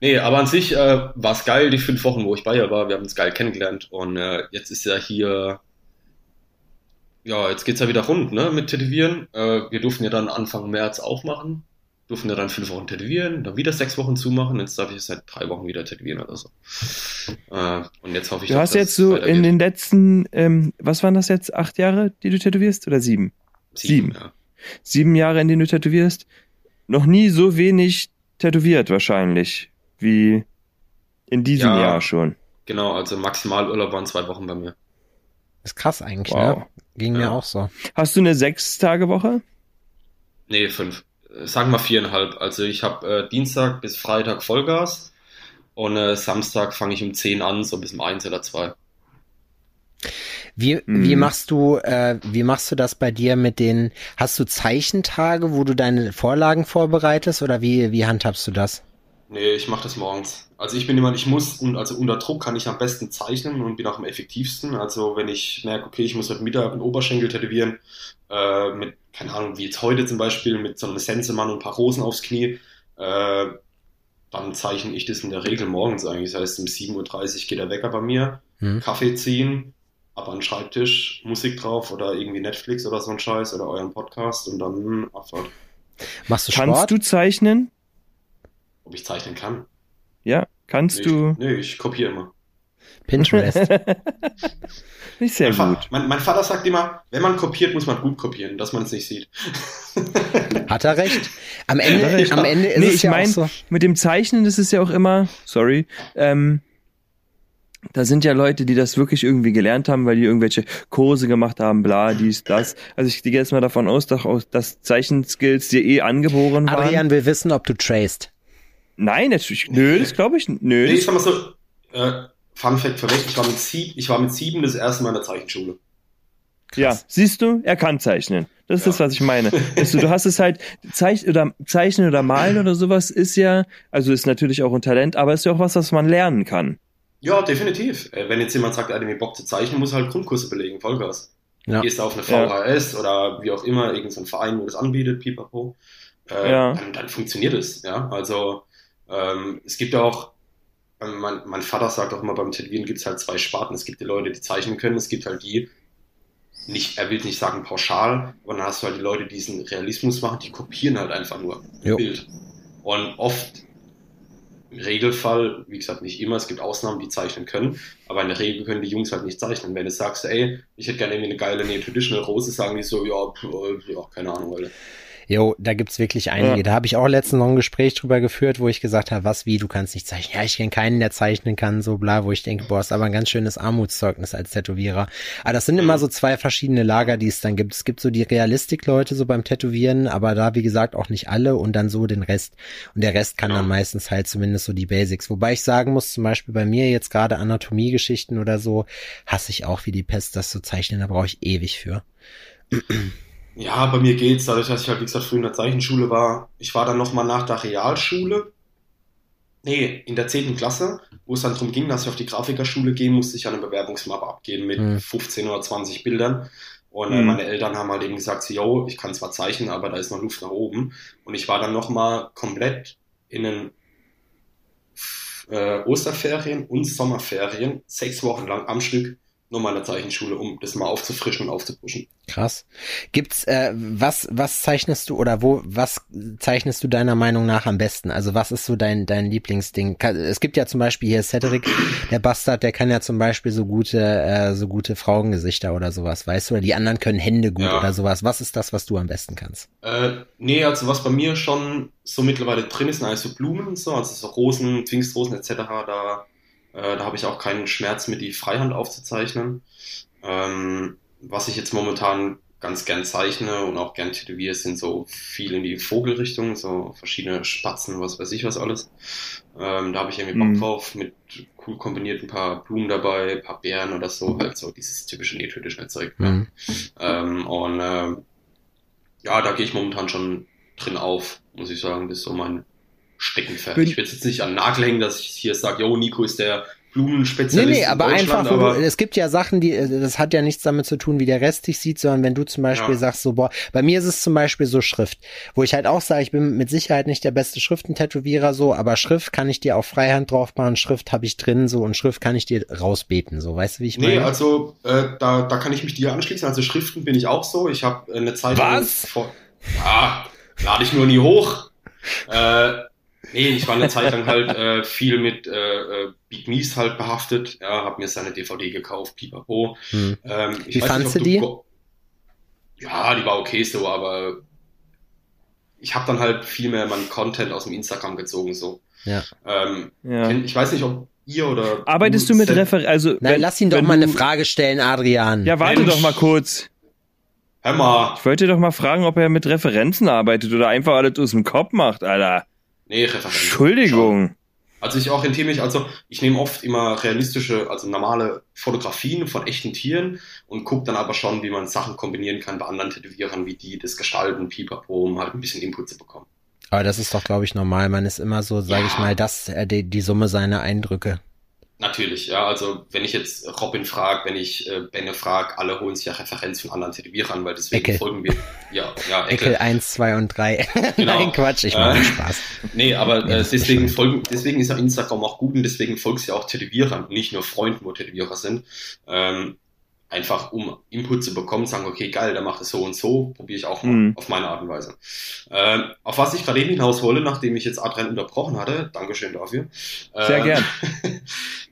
Nee, aber an sich äh, war es geil, die fünf Wochen, wo ich bei ihr war. Wir haben uns geil kennengelernt und äh, jetzt ist ja hier, ja, jetzt geht's ja wieder rund, ne, mit Tätowieren. Äh, wir durften ja dann Anfang März aufmachen, durften ja dann fünf Wochen tätowieren, dann wieder sechs Wochen zumachen. Jetzt darf ich seit drei Wochen wieder tätowieren oder so. Äh, und jetzt hoffe ich, Du hast jetzt so in den letzten, ähm, was waren das jetzt, acht Jahre, die du tätowierst? Oder sieben? sieben. Ja. Sieben Jahre, in denen du tätowierst. Noch nie so wenig tätowiert wahrscheinlich. Wie in diesem Ja. Jahr schon. Genau, also Maximalurlaub waren zwei Wochen bei mir. Ist krass eigentlich, Wow. ne? Ging mir Ja. auch so. Hast du eine Sechs-Tage-Woche? Nee, fünf. Sagen wir viereinhalb. Also ich habe äh, Dienstag bis Freitag Vollgas und äh, Samstag fange ich um 10 an, so bis um eins oder zwei. Wie, Mhm. wie machst du, äh, wie machst du das bei dir mit den, hast du Zeichentage, wo du deine Vorlagen vorbereitest oder wie, wie handhabst du das? Nee, ich mache das morgens. Also ich bin jemand, ich muss, und also unter Druck kann ich am besten zeichnen und bin auch am effektivsten. Also wenn ich merke, okay, ich muss heute Mittag einen Oberschenkel tätowieren, äh, mit, keine Ahnung, wie jetzt heute zum Beispiel, mit so einem Sensemann und ein paar Rosen aufs Knie, äh, dann zeichne ich das in der Regel morgens eigentlich. Das heißt, um 7.30 Uhr geht der Wecker bei mir, Hm? Kaffee ziehen, ab an den Schreibtisch, Musik drauf oder irgendwie Netflix oder so ein Scheiß oder euren Podcast und dann Abfahrt. Machst du Kannst Sport? du zeichnen? Ob ich zeichnen kann? Ja, kannst Nee, du. Ich, nee, ich kopiere immer. Pinterest. [LAUGHS] Nicht sehr mein, gut. Fa mein, mein Vater sagt immer, wenn man kopiert, muss man gut kopieren, dass man es nicht sieht. [LAUGHS] Hat er recht? Am Ende, er recht. am Ende ist Nee, es ich ja mein- auch so. Mit dem Zeichnen, ist ja auch immer, sorry, ähm, da sind ja Leute, die das wirklich irgendwie gelernt haben, weil die irgendwelche Kurse gemacht haben, bla, dies, das. Also ich gehe jetzt mal davon aus, dass, Zeichenskills dir eh angeboren waren. Adrian will wissen, ob du traced. Nein, natürlich, nö, das glaube ich, nö. Nee, ich Das, sag mal so, äh, Fun Fact vorweg, ich war mit sieben, ich war mit sieben das erste Mal in der Zeichenschule. ja, siehst du, er kann zeichnen. Das ist Ja. das, was ich meine. [LAUGHS] Weißt du, du hast es halt, Zeich oder Zeichnen oder Malen oder sowas ist ja, also ist natürlich auch ein Talent, aber ist ja auch was, was man lernen kann. Ja, definitiv. Äh, wenn jetzt jemand sagt, er hat irgendwie Bock zu zeichnen, muss er halt Grundkurse belegen, Vollgas. Ja. Gehst auf eine Ja. VHS oder wie auch immer, irgendein so ein Verein, wo das anbietet, pipapo, äh, Ja. dann, dann funktioniert es, ja. Also, ähm, es gibt auch, ähm, mein, mein Vater sagt auch immer, beim Tätowieren gibt es halt zwei Sparten. Es gibt die Leute, die zeichnen können, es gibt halt die, nicht, er will nicht sagen pauschal, aber dann hast du halt die Leute, die diesen Realismus machen, die kopieren halt einfach nur ein. Bild. Und oft, im Regelfall, wie gesagt, nicht immer, es gibt Ausnahmen, die zeichnen können, aber in der Regel können die Jungs halt nicht zeichnen. Wenn du sagst, ey, ich hätte gerne irgendwie eine geile Neo Traditional Rose, sagen die so, ja, pf, äh, ja, keine Ahnung, Alter. Jo, da gibt's wirklich einige. Ja. Da habe ich auch letztens noch ein Gespräch drüber geführt, wo ich gesagt habe, was wie, du kannst nicht zeichnen. Ja, ich kenne keinen, der zeichnen kann, so bla, wo ich denke, boah, ist aber ein ganz schönes Armutszeugnis als Tätowierer. Aber das sind immer so zwei verschiedene Lager, die es dann gibt. Es gibt so die Realistik-Leute so beim Tätowieren, aber da, wie gesagt, auch nicht alle und dann so den Rest. Und der Rest kann Ja. dann meistens halt zumindest so die Basics. Wobei ich sagen muss, zum Beispiel bei mir jetzt gerade Anatomiegeschichten oder so, hasse ich auch wie die Pest, das zu zeichnen, da brauche ich ewig für. Ja, bei mir geht's, dadurch, dass ich halt, wie gesagt, früher in der Zeichenschule war. Ich war dann nochmal nach der Realschule, nee, in der 10. Klasse, wo es dann darum ging, dass ich auf die Grafikerschule gehen musste, ich eine Bewerbungsmappe abgeben mit Hm. 15 oder 20 Bildern. Und äh, Hm. meine Eltern haben halt eben gesagt, yo, ich kann zwar zeichnen, aber da ist noch Luft nach oben. Und ich war dann nochmal komplett in den äh, Osterferien und Sommerferien, sechs Wochen lang am Stück, der Zeichenschule, um das mal aufzufrischen und aufzupuschen. Krass. Gibt's äh, was was zeichnest du oder wo was zeichnest du deiner Meinung nach am besten? Also was ist so dein dein Lieblingsding? Es gibt ja zum Beispiel hier Cedric, der Bastard, der kann ja zum Beispiel so gute äh, so gute Frauengesichter oder sowas, weißt du? Oder die anderen können Hände gut Ja. oder sowas. Was ist das, was du am besten kannst? Äh, nee, also was bei mir schon so mittlerweile drin ist, sind eigentlich so Blumen und so, also so Rosen, Pfingstrosen etc., da, äh, da habe ich auch keinen Schmerz mit die Freihand aufzuzeichnen. Ähm, was ich jetzt momentan ganz gern zeichne und auch gern tätowiere, sind so viel in die Vogelrichtung, so verschiedene Spatzen, was weiß ich was alles. Ähm, da habe ich irgendwie Bock Mhm. drauf, mit cool kombiniert ein paar Blumen dabei, ein paar Beeren oder so, halt so dieses typische Neo-Traditional Zeug. ja. Mhm. Ähm, und ähm, ja, da gehe ich momentan schon drin auf, muss ich sagen. Das ist so mein Steckenpferd. Ich will jetzt nicht an den Nagel hängen, dass ich hier sage, yo, Nico ist der Nee, Blumenspezialist nee, aber in Deutschland, einfach, aber du, es gibt ja Sachen, die, äh, das hat ja nichts damit zu tun, wie der Rest dich sieht, sondern wenn du zum Beispiel Ja. sagst, so, boah, bei mir ist es zum Beispiel so Schrift, wo ich halt auch sage, ich bin mit Sicherheit nicht der beste Schriftentätowierer, so, aber Schrift kann ich dir auf Freihand drauf machen, Schrift habe ich drin, so, und Schrift kann ich dir rausbeten, so, weißt du, wie ich Nee, meine? also äh, da, da kann ich mich dir anschließen. Also Schriften bin ich auch so. Ich habe eine Zeit Was? vor. Ja, lade ich nur nie hoch. Äh, nee, ich war eine Zeit lang halt äh, viel mit äh, äh, Big Mies halt behaftet. Ja, habe mir seine DVD gekauft, pipapo. Hm. Ähm, ich Wie weiß fandst nicht, ob du die? Ja, die war okay so, aber ich habe dann halt viel mehr meinen Content aus dem Instagram gezogen, so. Ja. Ähm, Ja. Ich weiß nicht, ob ihr oder. Arbeitest du mit Seth- Refer also Nein, wenn- lass ihn doch mal eine Frage stellen, Adrian. Ja, warte Mensch. doch mal kurz. Hör mal. Ich wollte doch mal fragen, ob er mit Referenzen arbeitet oder einfach alles aus dem Kopf macht, Alter. Nee, Referenz. Entschuldigung. Also ich orientiere mich, also ich nehme oft immer realistische, also normale Fotografien von echten Tieren und gucke dann aber schon, wie man Sachen kombinieren kann bei anderen Tätowierern, wie die das gestalten, pipapo, um halt ein bisschen Input zu bekommen. Aber das ist doch, glaube ich, normal. Man ist immer so, sage ich Ja. mal, das äh, die, die Summe seiner Eindrücke. Natürlich, ja, also wenn ich jetzt Robin frage, wenn ich äh, Benne frage, alle holen sich ja Referenz von anderen Tätowierern, weil deswegen Eckel. folgen wir, ja, ja, Eckel 1, 2 und 3. [LAUGHS] Genau. Nein, Quatsch, ich mache Äh, Spaß. Nee, aber äh, deswegen folgen, deswegen ist ja Instagram auch gut und deswegen folgst du ja auch Tätowierern nicht nur Freunden, wo Tätowierer sind. Ähm, einfach um Input zu bekommen, sagen, okay, geil, der macht es so und so, probiere ich auch mal Mhm. auf meine Art und Weise. Ähm, auf was ich gerade eben hinaus wollte, nachdem ich jetzt Adrian unterbrochen hatte, Dankeschön dafür. Sehr Ähm, gern. [LAUGHS]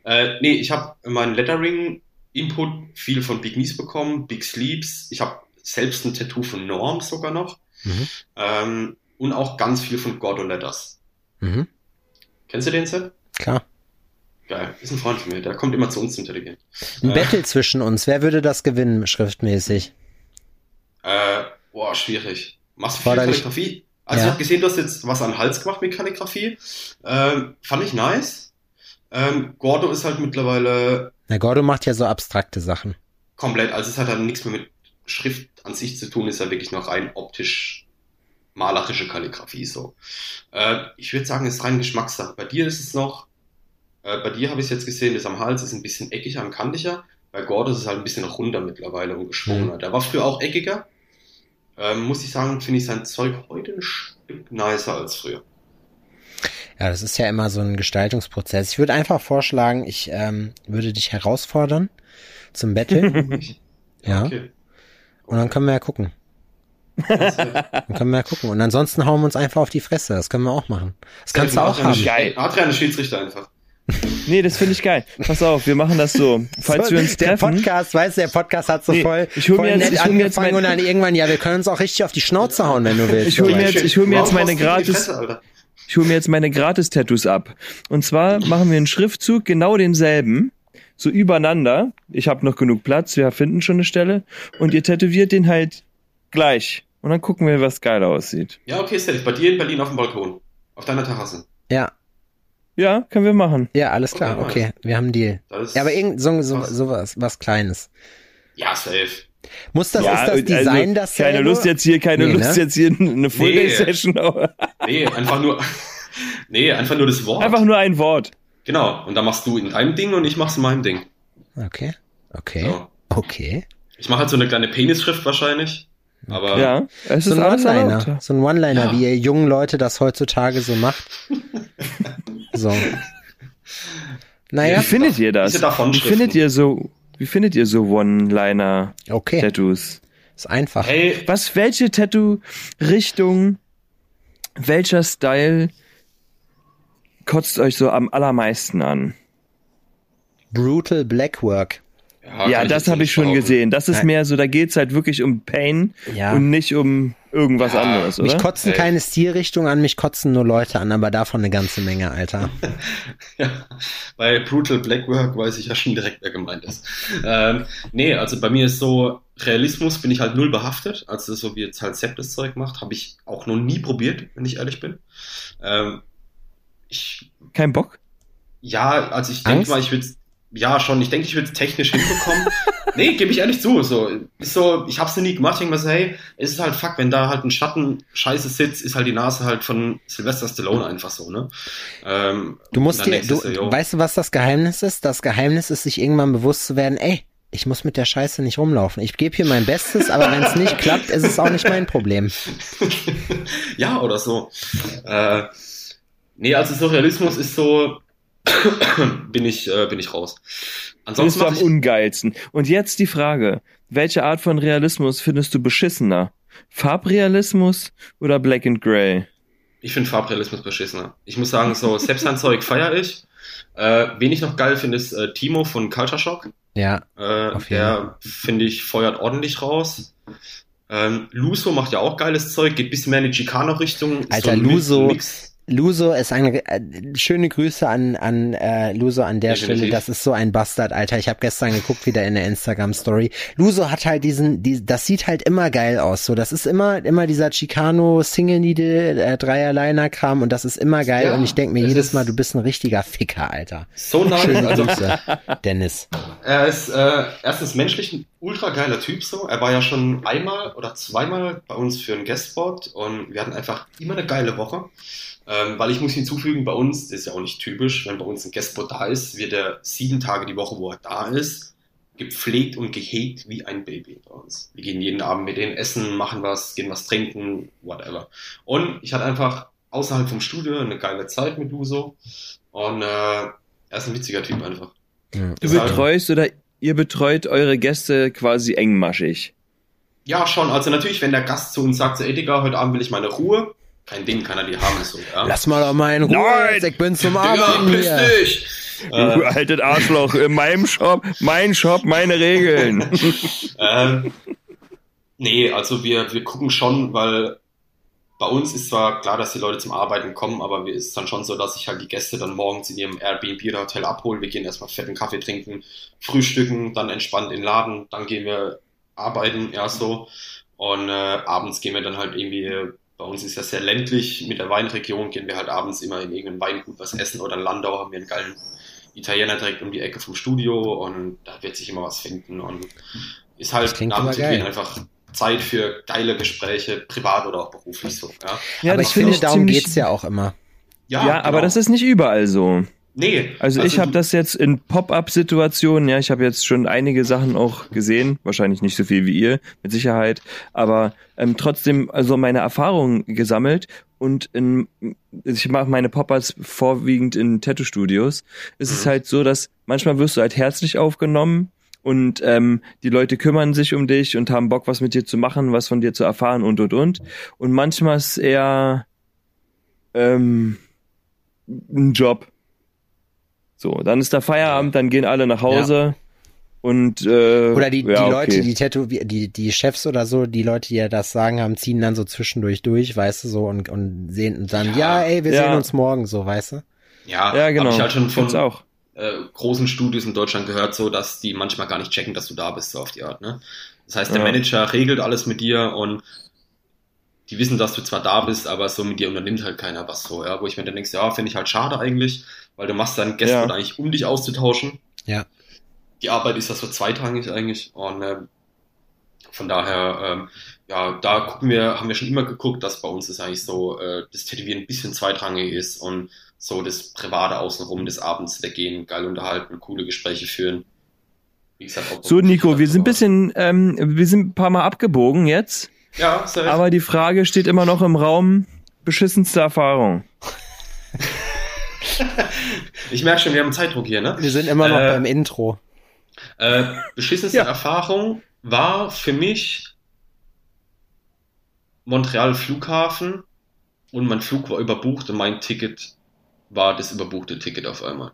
äh, nee, ich habe meinen Lettering-Input viel von Big Knees bekommen, Big Sleeps. Ich habe selbst ein Tattoo von Norm sogar noch. Mhm. Ähm, und auch ganz viel von Gordo Letters. Mhm. Kennst du den, Sepp? Klar. Geil, ist ein Freund von mir, der kommt immer zu uns zum Tätowieren. Ein Äh. Battle zwischen uns. Wer würde das gewinnen, schriftmäßig? Äh, boah, schwierig. Machst du viel Forderlich. Kalligrafie? Also Ja. ich habe gesehen, du hast jetzt was an Hals gemacht mit Kalligrafie. Ähm, fand ich nice. Ähm, Gordo ist halt mittlerweile Na, Gordo macht ja so abstrakte Sachen. komplett, also es hat dann nichts mehr mit Schrift an sich zu tun, ist ja wirklich noch rein optisch malerische Kalligrafie so. Äh, ich würde sagen, es ist rein Geschmackssache. Bei dir ist es noch, äh, bei dir habe ich es jetzt gesehen, das am Hals ist ein bisschen eckiger und kantiger. Bei Gordo ist es halt ein bisschen runder mittlerweile und geschwungener. Der war früher auch eckiger. Ähm, muss ich sagen, finde ich sein Zeug heute ein Stück nicer als früher. Ja, das ist ja immer so ein Gestaltungsprozess. Ich würde einfach vorschlagen, ich ähm, würde dich herausfordern zum Battle. [LAUGHS] ja. Okay. Und dann können wir ja gucken. Dann können wir ja gucken. Und ansonsten hauen wir uns einfach auf die Fresse. Das können wir auch machen. Das kannst du auch Adrian haben. Geil. Adrian ist Schiedsrichter einfach. Nee, das finde ich geil. Pass auf, wir machen das so. Falls So, wir uns der treffen. Podcast, weißt du, der Podcast hat so Nee, voll, ich hol voll mir jetzt- nett ich hol mir jetzt angefangen mein- und dann irgendwann, ja, wir können uns auch richtig auf die Schnauze hauen, wenn du willst. Ich hol So. mir jetzt- ich hol mir jetzt meine gratis- Fresse? Ich hole mir jetzt meine Gratis-Tattoos ab. Und zwar machen wir einen Schriftzug, genau denselben, so übereinander. Ich habe noch genug Platz, wir finden schon eine Stelle. Und ihr tätowiert den halt gleich. Und dann gucken wir, was geil aussieht. Ja, okay, safe. Bei dir in Berlin auf dem Balkon. Auf deiner Terrasse. Ja, Ja, können wir machen. ja, alles klar, Okay, okay, wir haben einen Deal. Das ist, Ja, aber irgend so, so, Was? so was, was Kleines. Ja, safe. Muss das, ja, ist das und Design also, dasselbe? Keine Lust jetzt hier, keine Nee, Lust ne? jetzt hier eine Full-Day-Session. aber Nee, einfach nur. nee, einfach nur das Wort. Einfach nur ein Wort. Genau. Und dann machst du in deinem Ding und ich mach's in meinem Ding. Okay, okay, So. okay. Ich mache halt so eine kleine Penisschrift wahrscheinlich. Aber Ja, es So ist ein alles One-Liner, so ein One-Liner, Ja. wie ihr jungen Leute das heutzutage so macht. [LAUGHS] So. Naja, Wie findet ihr das? Wie findet ihr so, wie findet ihr so One-Liner-Tattoos? okay, ist einfach. hey, Was, welche Tattoo-Richtung, welcher Style kotzt euch so am allermeisten an? Brutal Blackwork. ja, ja, das habe ich schon gesehen. Das ist Nein. mehr so, da geht's halt wirklich um Pain Ja. und nicht um irgendwas Ja, anderes, Mich oder? kotzen Ey. keine Stilrichtung an, mich kotzen nur Leute an, aber davon eine ganze Menge, Alter. [LAUGHS] Ja, bei Brutal Blackwork weiß ich ja schon direkt, wer gemeint ist. Ähm, nee, also bei mir ist so, Realismus bin ich halt null behaftet. Also so wie jetzt halt Sepp das Zeug macht, habe ich auch noch nie probiert, wenn ich ehrlich bin. Ähm, ich, Kein Bock? ja, also ich denke mal, ich würde ja schon, ich denke, ich würde es technisch hinbekommen. [LAUGHS] nee, gebe ich ehrlich zu. So, ist so, ich hab's nie gemacht, so, hey, es ist halt fuck, wenn da halt ein Schatten scheiße sitzt, ist halt die Nase halt von Sylvester Stallone einfach so, ne? Ähm, Du musst dir, du, yo. weißt du, was das Geheimnis ist? Das Geheimnis ist, sich irgendwann bewusst zu werden, ey, ich muss mit der Scheiße nicht rumlaufen. Ich gebe hier mein Bestes, aber wenn es [LAUGHS] nicht klappt, ist es auch nicht mein Problem. [LAUGHS] ja, oder so. Äh, nee, also so Realismus ist so, [COUGHS] bin ich, äh, bin ich raus. Ansonsten du mach am ich, ungeilsten. Und jetzt die Frage, welche Art von Realismus findest du beschissener? Farbrealismus oder Black and Grey? ich finde Farbrealismus beschissener. Ich muss sagen, so Selbsthandzeug feiere ich. Äh, wen ich noch geil finde, ist äh, Timo von Culture Shock. Ja, Äh, der, finde ich, feuert ordentlich raus. Ähm, Luso macht ja auch geiles Zeug, geht bisschen mehr in die Chicano-Richtung. ist Alter, Mix- Luso- Mix. Luso ist ein äh, schöne Grüße an an äh, Luso an der Definitiv. Stelle. Das ist so ein Bastard, Alter. Ich habe gestern geguckt wieder in der Instagram Story. Luso hat halt diesen, die, das sieht halt immer geil aus. So, das ist immer immer dieser Chicano Single Needle äh, Dreierliner Kram und das ist immer geil. Ja, und ich denk mir es jedes Mal, du bist ein richtiger Ficker, Alter. So nice. Schöne Also, Grüße, Dennis. er ist äh, erstens menschlich ein ultra geiler Typ so. Er war ja schon einmal oder zweimal bei uns für einen Guestspot und wir hatten einfach immer eine geile Woche. Ähm, weil ich muss hinzufügen, bei uns, das ist ja auch nicht typisch, wenn bei uns ein Guestspot da ist, wird er sieben Tage die Woche, wo er da ist, gepflegt und gehegt wie ein Baby bei uns. Wir gehen jeden Abend mit denen essen, machen was, gehen was trinken, whatever. Und ich hatte einfach außerhalb vom Studio eine geile Zeit mit Luso und äh, er ist ein witziger Typ einfach. Mhm. Du betreust oder ihr betreut eure Gäste quasi engmaschig. Ja, schon. Also natürlich, wenn der Gast zu uns sagt, so, ey Digga, heute Abend will ich meine Ruhe, kein Ding, kann er die haben. So, ja. Lass mal doch mal in Ruhe. Nein! Ich bin zum Digga, Arbeiten piss hier. dich! Du Äh, altes Arschloch, in meinem Shop, mein Shop, meine Regeln. [LAUGHS] ähm, nee, also wir, wir gucken schon, weil bei uns ist zwar klar, dass die Leute zum Arbeiten kommen, aber es ist dann schon so, dass ich halt die Gäste dann morgens in ihrem Airbnb oder Hotel abhole. Wir gehen erstmal fetten Kaffee trinken, frühstücken, dann entspannt in den Laden, dann gehen wir arbeiten, ja so. Und äh, abends gehen wir dann halt irgendwie, bei uns ist ja sehr ländlich, mit der Weinregion gehen wir halt abends immer in irgendein Weingut was essen oder in Landau haben wir einen geilen Italiener direkt um die Ecke vom Studio und da wird sich immer was finden und ist halt geil. einfach Zeit für geile Gespräche, privat oder auch beruflich so. Ja, Ja, Aber das ich finde, ich darum ziemlich- geht's ja auch immer. Ja, aber genau. das ist nicht überall so. Nee, Also, ich habe das jetzt in Pop-up-Situationen, ja, ich habe jetzt schon einige Sachen auch gesehen, wahrscheinlich nicht so viel wie ihr, mit Sicherheit, aber ähm, trotzdem also meine Erfahrungen gesammelt und in, ich mache meine Pop-ups vorwiegend in Tattoo-Studios. Es ist Mhm. halt so, dass manchmal wirst du halt herzlich aufgenommen und ähm, die Leute kümmern sich um dich und haben Bock, was mit dir zu machen, was von dir zu erfahren und und und. Und manchmal ist eher ähm, ein Job. So, dann ist der Feierabend, dann gehen alle nach Hause und äh, Oder die, ja, die Leute, okay. die Tattoo, die, die Chefs oder so, die Leute, die ja das sagen haben, ziehen dann so zwischendurch durch, weißt du, so und, und sehen und dann, ja, Ja. ey, wir Ja. sehen uns morgen, so, weißt du? ja, ja genau, hab ich halt schon von auch. äh, großen Studios in Deutschland gehört, so dass die manchmal gar nicht checken, dass du da bist, so auf die Art. Ne? Das heißt, der Ja. Manager regelt alles mit dir und die wissen, dass du zwar da bist, aber so mit dir unternimmt halt keiner was so, ja, wo ich mir dann denke, ja, finde ich halt schade eigentlich, weil du machst deinen Gästen Ja. eigentlich, um dich auszutauschen. Ja. Die Arbeit ist das so zweitrangig eigentlich und ähm, von daher, ähm, ja, da gucken wir, haben wir schon immer geguckt, dass bei uns ist eigentlich so, äh, das Tätowieren ein bisschen zweitrangig ist und so das Private außenrum des Abends weggehen, geil unterhalten, coole Gespräche führen. Wie gesagt, auch So, Nico, wir sind ein bisschen, ähm, wir sind ein paar Mal abgebogen jetzt, Ja, safe. aber die Frage steht immer noch im Raum, beschissenste Erfahrung. [LAUGHS] ich merke schon, wir haben Zeitdruck hier, ne? Wir sind immer noch Äh, beim Intro. Äh, beschissenste Ja. Erfahrung war für mich Montreal Flughafen und mein Flug war überbucht und mein Ticket war das überbuchte Ticket auf einmal.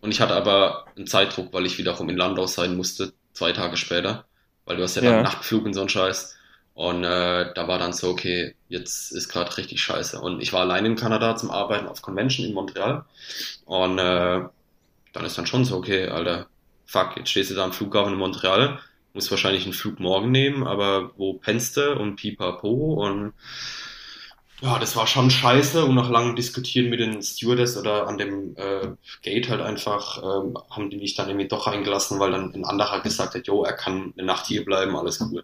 Und ich hatte aber einen Zeitdruck, weil ich wiederum in Landau sein musste, zwei Tage später, weil du hast ja dann Ja. einen Nachtflug und so einen Scheiß. Und äh, da war dann so, okay, jetzt ist gerade richtig scheiße. Und ich war allein in Kanada zum Arbeiten auf Convention in Montreal. Und äh, dann ist dann schon so, okay, Alter, fuck, jetzt stehst du da am Flughafen in Montreal, musst wahrscheinlich einen Flug morgen nehmen, aber wo pennst du und pipapo und ja, das war schon scheiße und nach langem Diskutieren mit den Stewardess oder an dem äh, Gate halt einfach, ähm, haben die mich dann irgendwie doch reingelassen, weil dann ein anderer gesagt hat, jo, er kann eine Nacht hier bleiben, alles cool.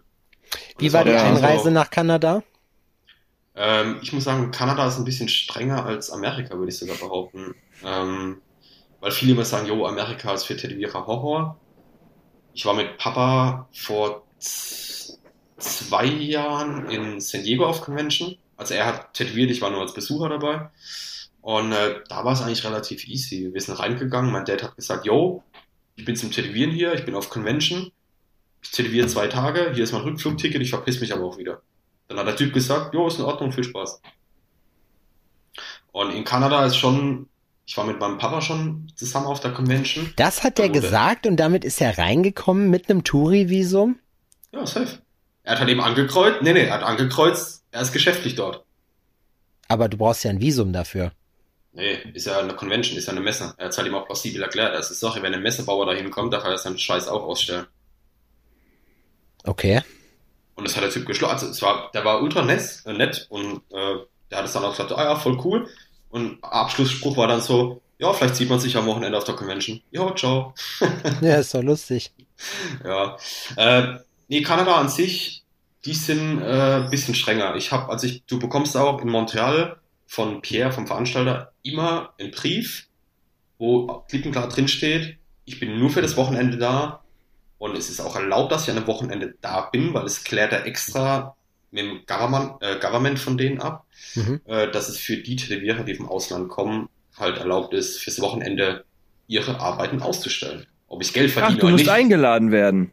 Wie das war die dann so- Einreise nach Kanada? ähm, ich muss sagen, Kanada ist ein bisschen strenger als Amerika, würde ich sogar behaupten. Ähm, weil viele immer sagen, jo, Amerika ist für Tätowierer Horror. Ich war mit Papa vor zwei Jahren in San Diego auf Convention. Also er hat tätowiert, ich war nur als Besucher dabei. Und äh, da war es eigentlich relativ easy. Wir sind reingegangen, mein Dad hat gesagt, yo, ich bin zum Tätowieren hier, ich bin auf Convention. Ich tätowiere zwei Tage, hier ist mein Rückflugticket, ich verpiss mich aber auch wieder. Dann hat der Typ gesagt, jo, ist in Ordnung, viel Spaß. Und in Kanada ist schon, ich war mit meinem Papa schon zusammen auf der Convention. Das hat der Oder? gesagt und damit ist er reingekommen mit einem Touri-Visum? Ja, safe. Er hat halt eben angekreuzt, nee, nee, er hat angekreuzt, er ist geschäftlich dort. Aber du brauchst ja ein Visum dafür. Nee, ist ja eine Convention, ist ja eine Messe. Er hat halt eben auch plausibel erklärt. Das ist Sache, wenn ein Messebauer da hinkommt, da kann er seinen Scheiß auch ausstellen. Okay. Und das hat der Typ geschlagen. Also, es war, der war ultra nett, äh, nett und äh, der hat es dann auch gesagt, ah ja, voll cool. Und Abschlussspruch war dann so, ja, vielleicht sieht man sich am Wochenende auf der Convention. Ja, ciao. [LAUGHS] Ja, ist doch lustig. Ja. Äh, nee, Kanada an sich, die sind äh, bisschen strenger. Ich habe, also ich, du bekommst auch in Montreal von Pierre, vom Veranstalter, immer einen Brief, wo klipp und klar drin steht, ich bin nur für das Wochenende da und es ist auch erlaubt, dass ich an einem Wochenende da bin, weil es klärt er extra mit dem Government, äh, Government von denen ab, Mhm. äh, dass es für die Tätowierer, die vom Ausland kommen, halt erlaubt ist, fürs Wochenende ihre Arbeiten auszustellen. Ob ich Geld Ach, verdiene du oder musst nicht. eingeladen werden.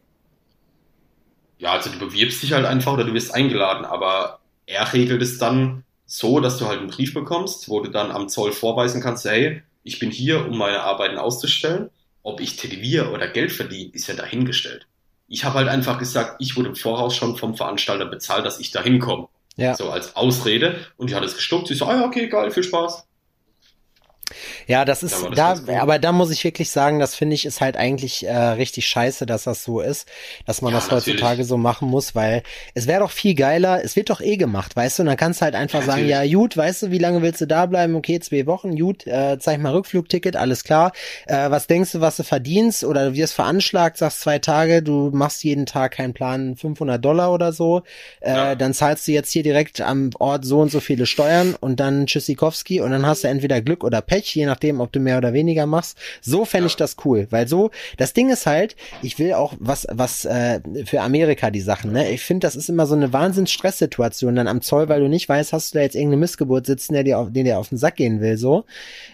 Ja, also du bewirbst dich halt einfach oder du wirst eingeladen, aber er regelt es dann so, dass du halt einen Brief bekommst, wo du dann am Zoll vorweisen kannst, hey, ich bin hier, um meine Arbeiten auszustellen. Ob ich tätowiere oder Geld verdiene, ist ja dahingestellt. Ich habe halt einfach gesagt, ich wurde im Voraus schon vom Veranstalter bezahlt, dass ich da hinkomme. Ja. So als Ausrede. Und die hat es gestoppt. Sie so, ah ja, okay, geil, viel Spaß. Ja, das ist Da war das da, aber da muss ich wirklich sagen, das finde ich ist halt eigentlich äh, richtig scheiße, dass das so ist, dass man Ja, das heutzutage natürlich. so machen muss, weil es wäre doch viel geiler, es wird doch eh gemacht, weißt du, und dann kannst du halt einfach Ja, sagen, ja natürlich. gut, weißt du, wie lange willst du da bleiben? Okay, zwei Wochen, gut, äh, zeig mal Rückflugticket, alles klar. Äh, was denkst du, was du verdienst oder du wirst veranschlagt, sagst zwei Tage, du machst jeden Tag keinen Plan, 500 Dollar oder so, äh, Ja. dann zahlst du jetzt hier direkt am Ort so und so viele Steuern und dann Tschüssikowski und dann hast du entweder Glück oder Pech, je nachdem, ob du mehr oder weniger machst. So fände ich Ja. das cool, weil so, das Ding ist halt, ich will auch was, was äh, für Amerika die Sachen, ne? Ich finde, das ist immer so eine Wahnsinns-Stresssituation dann am Zoll, weil du nicht weißt, hast du da jetzt irgendeine Missgeburt sitzen, der dir auf, den dir auf den Sack gehen will, so.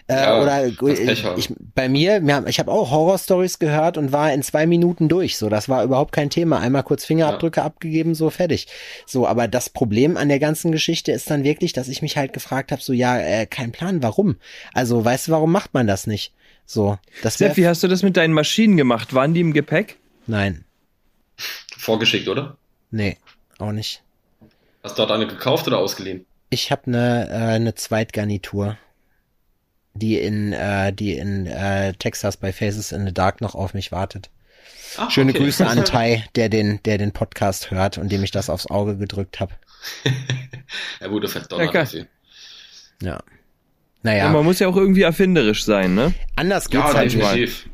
Äh, Ja, oder Pech haben. ich, bei mir, ich habe auch Horrorstories gehört und war in zwei Minuten durch. So, das war überhaupt kein Thema. Einmal kurz Fingerabdrücke abgegeben, so fertig. So, aber das Problem an der ganzen Geschichte ist dann wirklich, dass ich mich halt gefragt habe, so ja, äh, kein Plan, warum? Also, weißt du, warum macht man das nicht? So, das Sepp, wie hast du das mit deinen Maschinen gemacht? Waren die im Gepäck? nein, Vorgeschickt, oder? nee, auch nicht. Hast du dort eine gekauft oder ausgeliehen? Ich habe eine äh, eine Zweitgarnitur, die in äh, die in äh, Texas bei Faces in the Dark noch auf mich wartet. Ah, Schöne okay. Grüße an [LAUGHS] Tai, der den, der den Podcast hört und dem ich das aufs Auge gedrückt habe. er wurde verdonnert. Ja. Ja. Naja, man muss ja auch irgendwie erfinderisch sein, ne? anders geht's Ja, halt nicht. definitiv.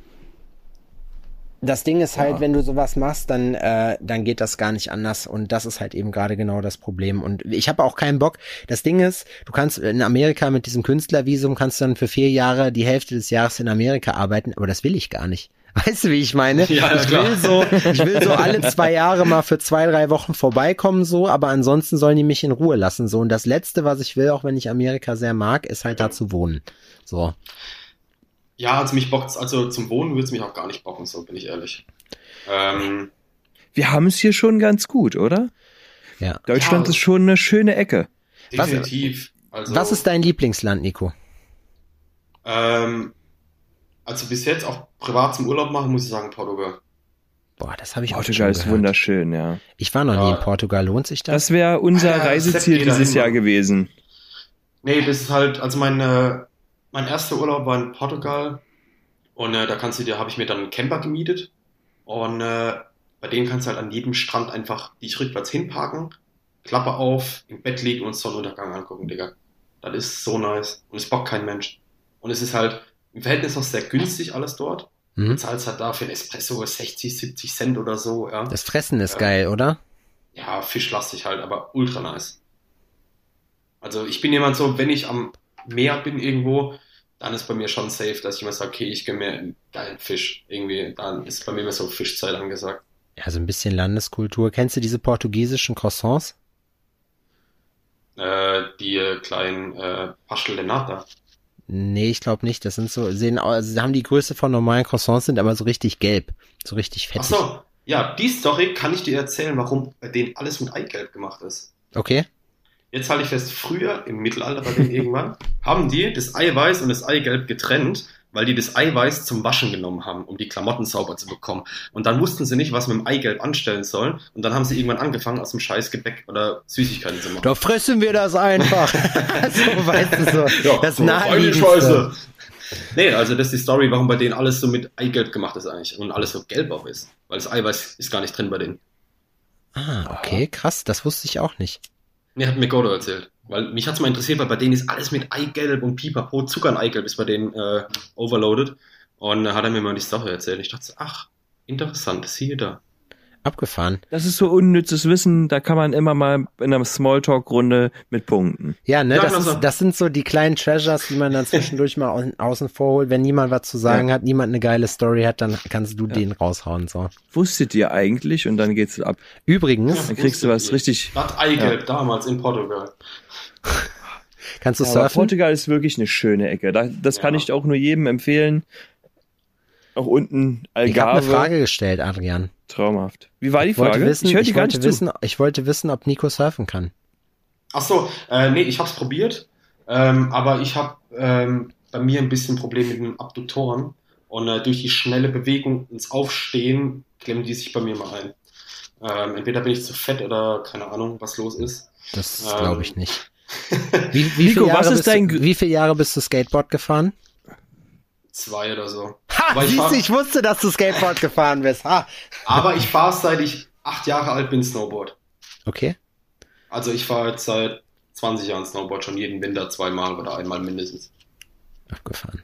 Das Ding ist halt, wenn du sowas machst, dann, äh, dann geht das gar nicht anders. Und das ist halt eben gerade genau das Problem. Und ich habe auch keinen Bock. Das Ding ist, du kannst in Amerika mit diesem Künstlervisum kannst du dann für vier Jahre die Hälfte des Jahres in Amerika arbeiten, aber das will ich gar nicht. Weißt du, wie ich meine? Ja, ich will so, ich will so alle zwei Jahre mal für zwei, drei Wochen vorbeikommen, so, aber ansonsten sollen die mich in Ruhe lassen, so. Und das letzte, was ich will, auch wenn ich Amerika sehr mag, ist halt da zu wohnen. So. Ja, also mich bockt's, also zum Wohnen würde es mich auch gar nicht bocken, so bin ich ehrlich. Ähm, Wir haben es hier schon ganz gut, oder? Ja. Deutschland Ja. ist schon eine schöne Ecke. Was- definitiv. also, Was ist dein Lieblingsland, Nico? Ähm, also bis jetzt auch privat zum Urlaub machen, muss ich sagen, Portugal. Boah, das habe ich auch Portugal schon ist gehört. wunderschön, ja. Ich war noch Ja. nie in Portugal. Lohnt sich das? Das wäre unser Ah ja, Reiseziel dieses dahin, Jahr gewesen. Nee, das ist halt, also mein, äh, mein erster Urlaub war in Portugal und äh, da kannst du dir, habe ich mir dann einen Camper gemietet und äh, bei denen kannst du halt an jedem Strand einfach dich rückwärts hinparken, Klappe auf, im Bett liegen und Sonnenuntergang angucken, Digga. Das ist so nice und es bockt kein Mensch. Und es ist halt im Verhältnis noch sehr günstig alles dort. Du Hm? zahlst halt da für ein Espresso 60, 70 Cent oder so, ja. Das Fressen ist Ja. geil, oder? ja, fischlastig halt, aber ultra nice. Also ich bin jemand so, wenn ich am Meer bin irgendwo, dann ist bei mir schon safe, dass ich immer sage, okay, ich gönn mir einen geilen Fisch. Irgendwie, dann ist bei mir immer so Fischzeit angesagt. Ja, so ein bisschen Landeskultur. Kennst du diese portugiesischen Croissants? Äh, die äh, kleinen äh, Paschel de Nata. Nee, ich glaube nicht. Das sind so, sehen sie haben die Größe von normalen Croissants, sind aber so richtig gelb. So richtig Ach fettig. so, ja, die Story kann ich dir erzählen, warum bei denen alles mit Eigelb gemacht ist. Okay. Jetzt halte ich fest, früher, im Mittelalter bei denen irgendwann, haben die das Eiweiß und das Eigelb getrennt, weil die das Eiweiß zum Waschen genommen haben, um die Klamotten sauber zu bekommen. Und dann wussten sie nicht, was mit dem Eigelb anstellen sollen. Und dann haben sie irgendwann angefangen, aus dem Scheiß Gebäck oder Süßigkeiten zu machen. Da fressen wir das einfach. [LAUGHS] so, weißt du, so. Ja, das so. Scheiße. Nee, also das ist die Story, warum bei denen alles so mit Eigelb gemacht ist eigentlich und alles so gelb auch ist. Weil das Eiweiß ist gar nicht drin bei denen. Ah, okay, krass, das wusste ich auch nicht. Nee, hat mir Godo erzählt. Weil mich hat's mal interessiert, weil bei denen ist alles mit Eigelb und Pipapo, Zucker und Eigelb ist bei denen äh, overloaded. Und da hat er mir mal die Sache erzählt. Ich dachte, ach, interessant, siehe da. Abgefahren. Das ist so unnützes Wissen, da kann man immer mal in einer Smalltalk-Runde mit punkten. Ja, ne, Ja, das, ist, das sind so die kleinen Treasures, die man dann [LAUGHS] zwischendurch mal au außen vorholt. Wenn niemand was zu sagen hat, niemand eine geile Story hat, dann kannst du den raushauen, so. Wusstet ihr eigentlich? Und dann geht's ab. Übrigens, Dann kriegst du was richtig. Das Eigelb damals in Portugal. [LAUGHS] kannst du Aber surfen? Portugal ist wirklich eine schöne Ecke. Da, das kann Ja. ich auch nur jedem empfehlen. Auch unten Ich habe eine Algarve. Frage gestellt, Adrian. Traumhaft. Wie war die Ich wollte Frage? wissen, ich ich wollte wissen, ich wollte wissen, ob Nico surfen kann. Ach so, äh, nee, ich hab's probiert. Ähm, aber ich habe ähm, bei mir ein bisschen Problem mit den Abduktoren. Und äh, durch die schnelle Bewegung ins Aufstehen klemmen die sich bei mir mal ein. Ähm, entweder bin ich zu fett oder keine Ahnung, was los ist. Das Ähm. glaube ich nicht. [LAUGHS] Wie, wie, Nico, was ist dein du, wie viele Jahre bist du Skateboard gefahren? Zwei oder so. Ha, Aber ich siehst fahr- ich wusste, dass du Skateboard gefahren bist. Ha. Aber ich fahre seit ich acht Jahre alt bin Snowboard. Okay. Also ich fahre jetzt seit 20 Jahren Snowboard, schon jeden Winter zweimal oder einmal mindestens. Abgefahren.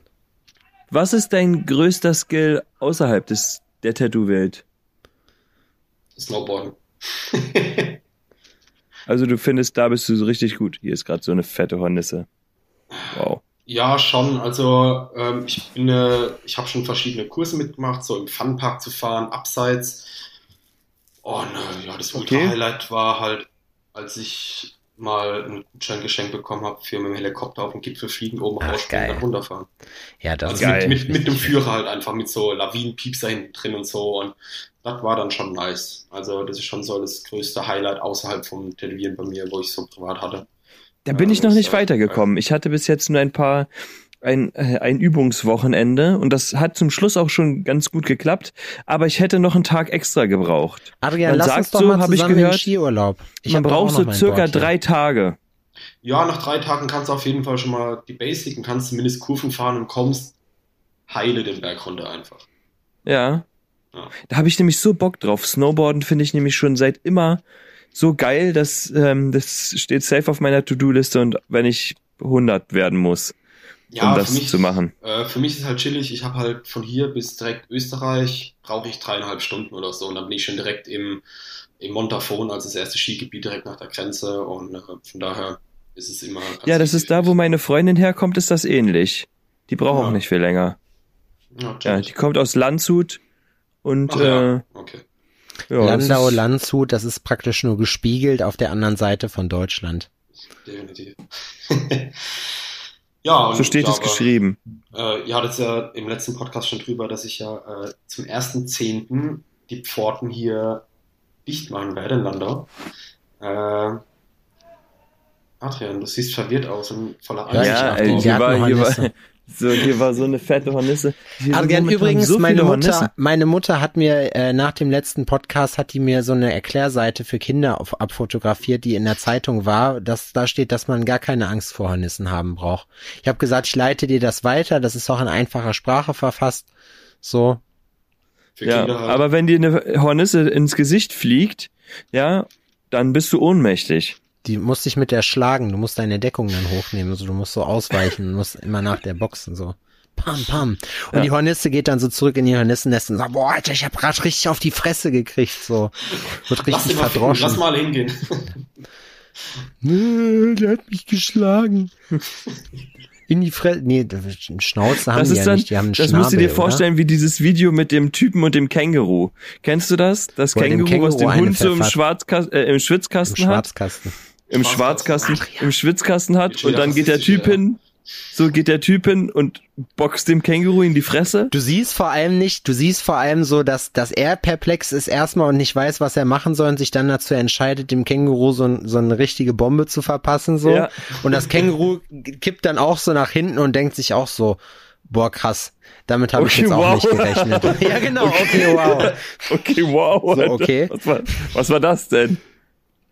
Was ist dein größter Skill außerhalb des, der Tattoo-Welt? Snowboarden. [LAUGHS] Also du findest, da bist du so richtig gut. Hier ist gerade so eine fette Hornisse. Wow. Ja, schon. Also ähm, ich bin, äh, ich habe schon verschiedene Kurse mitgemacht, so im Funpark zu fahren, abseits. Und äh, ja, das Okay. Ultra-Highlight war halt, als ich mal ein Gutscheingeschenk bekommen habe für mit dem Helikopter auf den Gipfel fliegen, oben Ach, rausspringen, geil. dann runterfahren. Ja, das Also geil. mit, mit, mit dem Führer halt einfach, mit so Lawinenpiepser hinten drin und so. Und das war dann schon nice. Also das ist schon so das größte Highlight außerhalb vom Tätowieren bei mir, wo ich so privat hatte. Da bin Ja, ich noch nicht ja weitergekommen. Ich hatte bis jetzt nur ein paar, ein, äh, ein Übungswochenende und das hat zum Schluss auch schon ganz gut geklappt, aber ich hätte noch einen Tag extra gebraucht. Adrian, Man lass uns sagt doch so, mal ich zusammen in den gehört, Skiurlaub. Ich Man braucht so circa Board drei Tage. Ja, nach drei Tagen kannst du auf jeden Fall schon mal die Basic und kannst zumindest Kurven fahren und kommst heile den Berg runter einfach. Ja. Ja. Da habe ich nämlich so Bock drauf. Snowboarden finde ich nämlich schon seit immer so geil, dass ähm, das steht safe auf meiner To-Do-Liste und wenn ich 100 werden muss, Ja, um das mich, zu machen. Äh, für mich ist halt chillig. Ich habe halt von hier bis direkt Österreich brauche ich dreieinhalb Stunden oder so und dann bin ich schon direkt im, im Montafon, also das erste Skigebiet direkt nach der Grenze und äh, von daher ist es immer. Ja, das ist da, wo meine Freundin herkommt, ist das ähnlich. Die braucht auch Ja. nicht viel länger. Ja, Ja, die kommt aus Landshut und Ach, ja. äh, okay. Ja, das Landau, ist- Landshut, das ist praktisch nur gespiegelt auf der anderen Seite von Deutschland. Definitiv. [LAUGHS] ja, und So steht ja, es geschrieben. Äh, ihr hattet ja im letzten Podcast schon drüber, dass ich ja äh, zum 1.10. die Pforten hier dicht machen werde in Landau. Äh, Adrian, du siehst verwirrt aus und voller Ja, Angst. Ja, Die hier war, hier war. So, hier war so eine fette Hornisse. Hier Adrian, momentan übrigens, so meine Mutter, meine Mutter hat mir äh, nach dem letzten Podcast hat die mir so eine Erklärseite für Kinder auf, abfotografiert, die in der Zeitung war. dass da steht, dass man gar keine Angst vor Hornissen haben braucht. Ich habe gesagt, ich leite dir das weiter. Das ist auch in einfacher Sprache verfasst. So, Ja, Kinder halt. aber wenn dir eine Hornisse ins Gesicht fliegt, ja, dann bist du ohnmächtig. Die musst dich mit der schlagen. Du musst deine Deckung dann hochnehmen. Also du musst so ausweichen. Du musst immer nach der boxen so. Pam, pam. Und Ja. die Hornisse geht dann so zurück in ihr Hornissennest und sagt, boah, Alter, ich hab grad richtig auf die Fresse gekriegt, so. Wird lass, richtig ficken, verdroschen. lass mal hingehen. Nö, der hat mich geschlagen. In die Fresse. Nee, Schnauze haben Das die ist ja dann, nicht, die haben einen das Schnabel, musst du dir oder? vorstellen, wie dieses Video mit dem Typen und dem Känguru. Kennst du das? Das dem Känguru, was den Känguru Hund so im, äh, im Im Schwitzkasten hat, Schwarzkasten. Im Schwarzkasten. Schwarzkasten, im Schwitzkasten hat und dann geht der Typ ja. hin, so geht der Typ hin und boxt dem Känguru in die Fresse. Du siehst vor allem nicht, du siehst vor allem so, dass, dass er perplex ist erstmal und nicht weiß, was er machen soll und sich dann dazu entscheidet, dem Känguru so, so eine richtige Bombe zu verpassen, so. Ja. Und das Känguru kippt dann auch so nach hinten und denkt sich auch so, Boah, krass. Damit habe ich Okay, jetzt auch wow. nicht gerechnet. [LAUGHS] ja, genau, okay, wow. [LAUGHS] Okay, wow. So, okay. Was, war, was war das denn?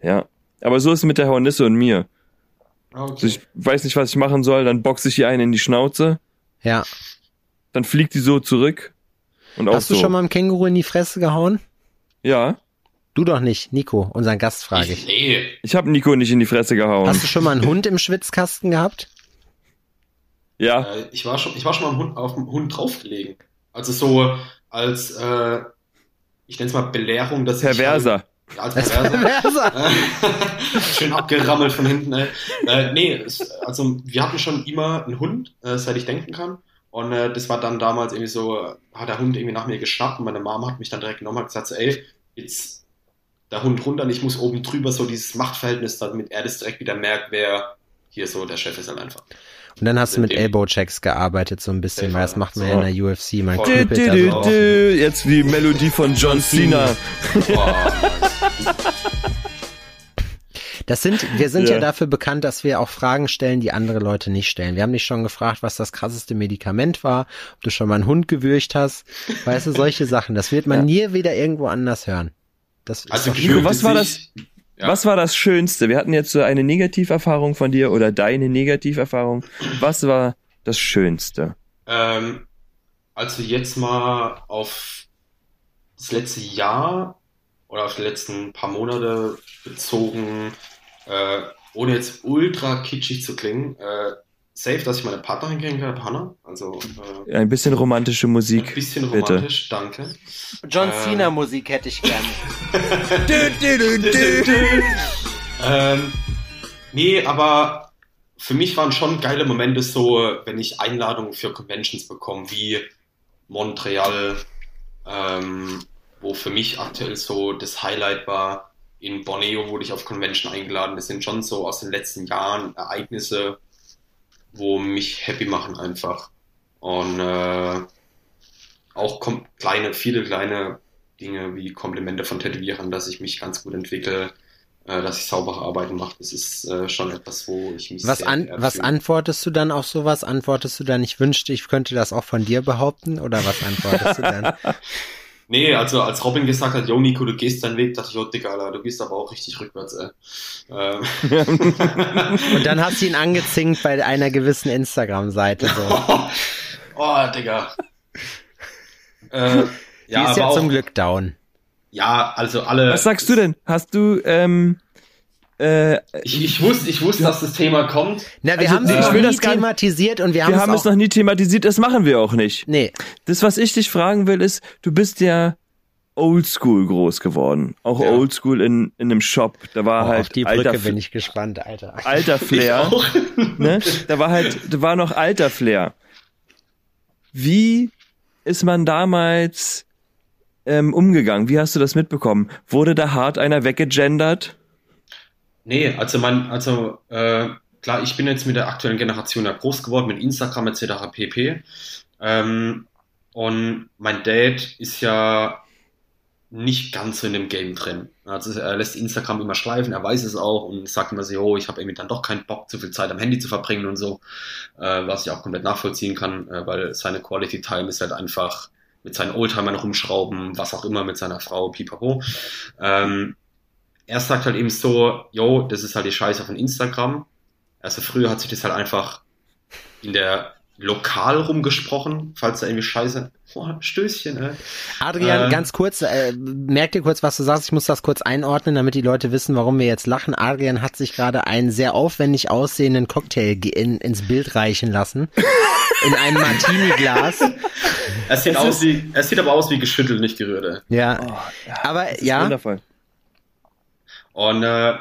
Ja. Aber so ist es mit der Hornisse und mir. Also Okay. ich weiß nicht, was ich machen soll, dann boxe ich ihr einen in die Schnauze, Ja. dann fliegt die so zurück. Und auch Hast du so. schon mal einem Känguru in die Fresse gehauen? Ja. Du doch nicht, Nico, unseren Gast frage ich. Nee, Ich habe Nico nicht in die Fresse gehauen. Hast du schon mal einen Hund im Schwitzkasten gehabt? ja. äh, ich war schon, ich war schon mal am Hund, auf dem Hund draufgelegen. Also so als, äh, ich nenne es mal Belehrung, dass Perverser. ich halt, ja, als Perverser. [LAUGHS] Schön abgerammelt von hinten, ey. Äh, nee, es, also wir hatten schon immer einen Hund, äh, seit ich denken kann. Und äh, das war dann damals irgendwie so, hat der Hund irgendwie nach mir geschnappt und meine Mama hat mich dann direkt genommen und gesagt, so, ey, jetzt der Hund runter und ich muss oben drüber so dieses Machtverhältnis, damit er das direkt wieder merkt, wer hier so der Chef ist halt einfach. Und dann hast du mit Elbow-Checks gearbeitet so ein bisschen, weil das macht man ja in der UFC. Man. Dü, dü, dü, dü. Jetzt die Melodie von John Cena. Boah, Das sind, wir sind ja. Ja. dafür bekannt, dass wir auch Fragen stellen, die andere Leute nicht stellen. Wir haben dich schon gefragt, was das krasseste Medikament war, ob du schon mal einen Hund gewürgt hast. Weißt du, solche Sachen. Das wird man nie wieder irgendwo anders hören. Das also gefühlt was war sich- Ja. Was war das Schönste? Wir hatten jetzt so eine Negativerfahrung von dir oder deine Negativerfahrung. Was war das Schönste? Ähm, also jetzt mal auf das letzte Jahr oder auf die letzten paar Monate bezogen, äh, ohne jetzt ultra kitschig zu klingen, äh, safe, dass ich meine Partnerin kennengelernt habe, Hannah. Also äh, Ein bisschen romantische ein Musik. bisschen bitte. romantisch, danke. John Ähm. Cena Musik hätte ich gerne. [LAUGHS] ähm, nee, aber für mich waren schon geile Momente so, wenn ich Einladungen für Conventions bekomme, wie Montreal, ähm, wo für mich aktuell so das Highlight war. In Borneo wurde ich auf Convention eingeladen. Das sind schon so aus den letzten Jahren Ereignisse, wo mich happy machen einfach. Und äh, auch kleine, viele kleine Dinge wie Komplimente von Tätowierern, dass ich mich ganz gut entwickle, äh, dass ich saubere Arbeiten mache. Das ist äh, schon etwas, wo ich mich Was, sehr an, was antwortest du dann auf sowas? Antwortest du dann, ich wünschte, ich könnte das auch von dir behaupten? Oder was antwortest du dann? [LAUGHS] Nee, also als Robin gesagt hat, yo Nico, du gehst deinen Weg, dachte ich, oh Digga, Alter, du gehst aber auch richtig rückwärts, ey. Ähm. [LAUGHS] Und dann hast du ihn [LAUGHS] angezinkt bei einer gewissen Instagram-Seite. So. [LAUGHS] oh, Digga. äh, Die ja, ist ja aber zum auch, Glück down. ja, also alle. Was sagst du denn? Hast du, ähm, äh, Ich, ich wusste, ich wusste, dass das Thema kommt. Na, wir Also, haben es ich noch will nie das gar nicht- thematisiert und wir haben, wir haben es noch nie thematisiert, das machen wir auch nicht. Nee, Das, was ich dich fragen will, ist, du bist ja oldschool groß geworden. Auch Ja. oldschool in, in einem Shop. Da war oh, halt auf die Brücke alter, bin ich gespannt, Alter. alter Flair. Ich auch. [LAUGHS] ne? Da war halt, da war noch alter Flair. Wie ist man damals ähm, umgegangen? Wie hast du das mitbekommen? Wurde da hart einer weggegendert? Nee, also mein, also äh, klar, ich bin jetzt mit der aktuellen Generation ja groß geworden, mit Instagram etc. pp. Ähm, und mein Dad ist ja nicht ganz so in dem Game drin. Also er lässt Instagram immer schleifen, er weiß es auch und sagt immer so, oh, ich habe irgendwie dann doch keinen Bock, zu viel Zeit am Handy zu verbringen und so, äh, was ich auch komplett nachvollziehen kann, äh, weil seine Quality Time ist halt einfach mit seinen Oldtimern rumschrauben, was auch immer mit seiner Frau, pipapo. Ähm, er sagt halt eben so, yo, das ist halt die Scheiße von Instagram. Also früher hat sich das halt einfach in der Lokal rumgesprochen, falls da irgendwie Scheiße, boah, Stößchen, ey. Adrian, Äh. ganz kurz, äh, merk dir kurz, was du sagst. Ich muss das kurz einordnen, damit die Leute wissen, warum wir jetzt lachen. Adrian hat sich gerade einen sehr aufwendig aussehenden Cocktail in, ins Bild reichen lassen. [LAUGHS] in einem Martini-Glas. Es sieht, aus wie, es sieht aber aus wie geschüttelt, nicht gerührt, ey. Ja, Oh, aber das ist ja, wundervoll. Und äh,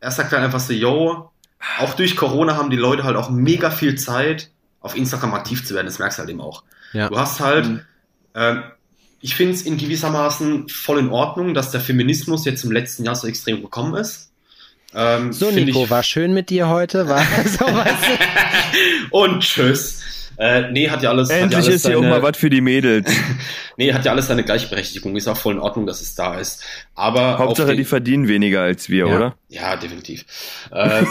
er sagt dann einfach so, yo, auch durch Corona haben die Leute halt auch mega viel Zeit, auf Instagram aktiv zu werden. Das merkst du halt eben auch. Ja. Du hast halt, Mhm. ähm, ich finde es in gewissermaßen voll in Ordnung, dass der Feminismus jetzt im letzten Jahr so extrem gekommen ist. Ähm, so Nico, ich- war schön mit dir heute. War [LAUGHS] so was. [LAUGHS] Und tschüss. Äh, nee, hat ja alles. hat ja Endlich alles ist hier auch seine- mal was für die Mädels. [LAUGHS] Nee, hat ja alles seine Gleichberechtigung. Ist auch voll in Ordnung, dass es da ist. Aber Hauptsache, den- die verdienen weniger als wir, Ja. oder? Ja, definitiv. äh,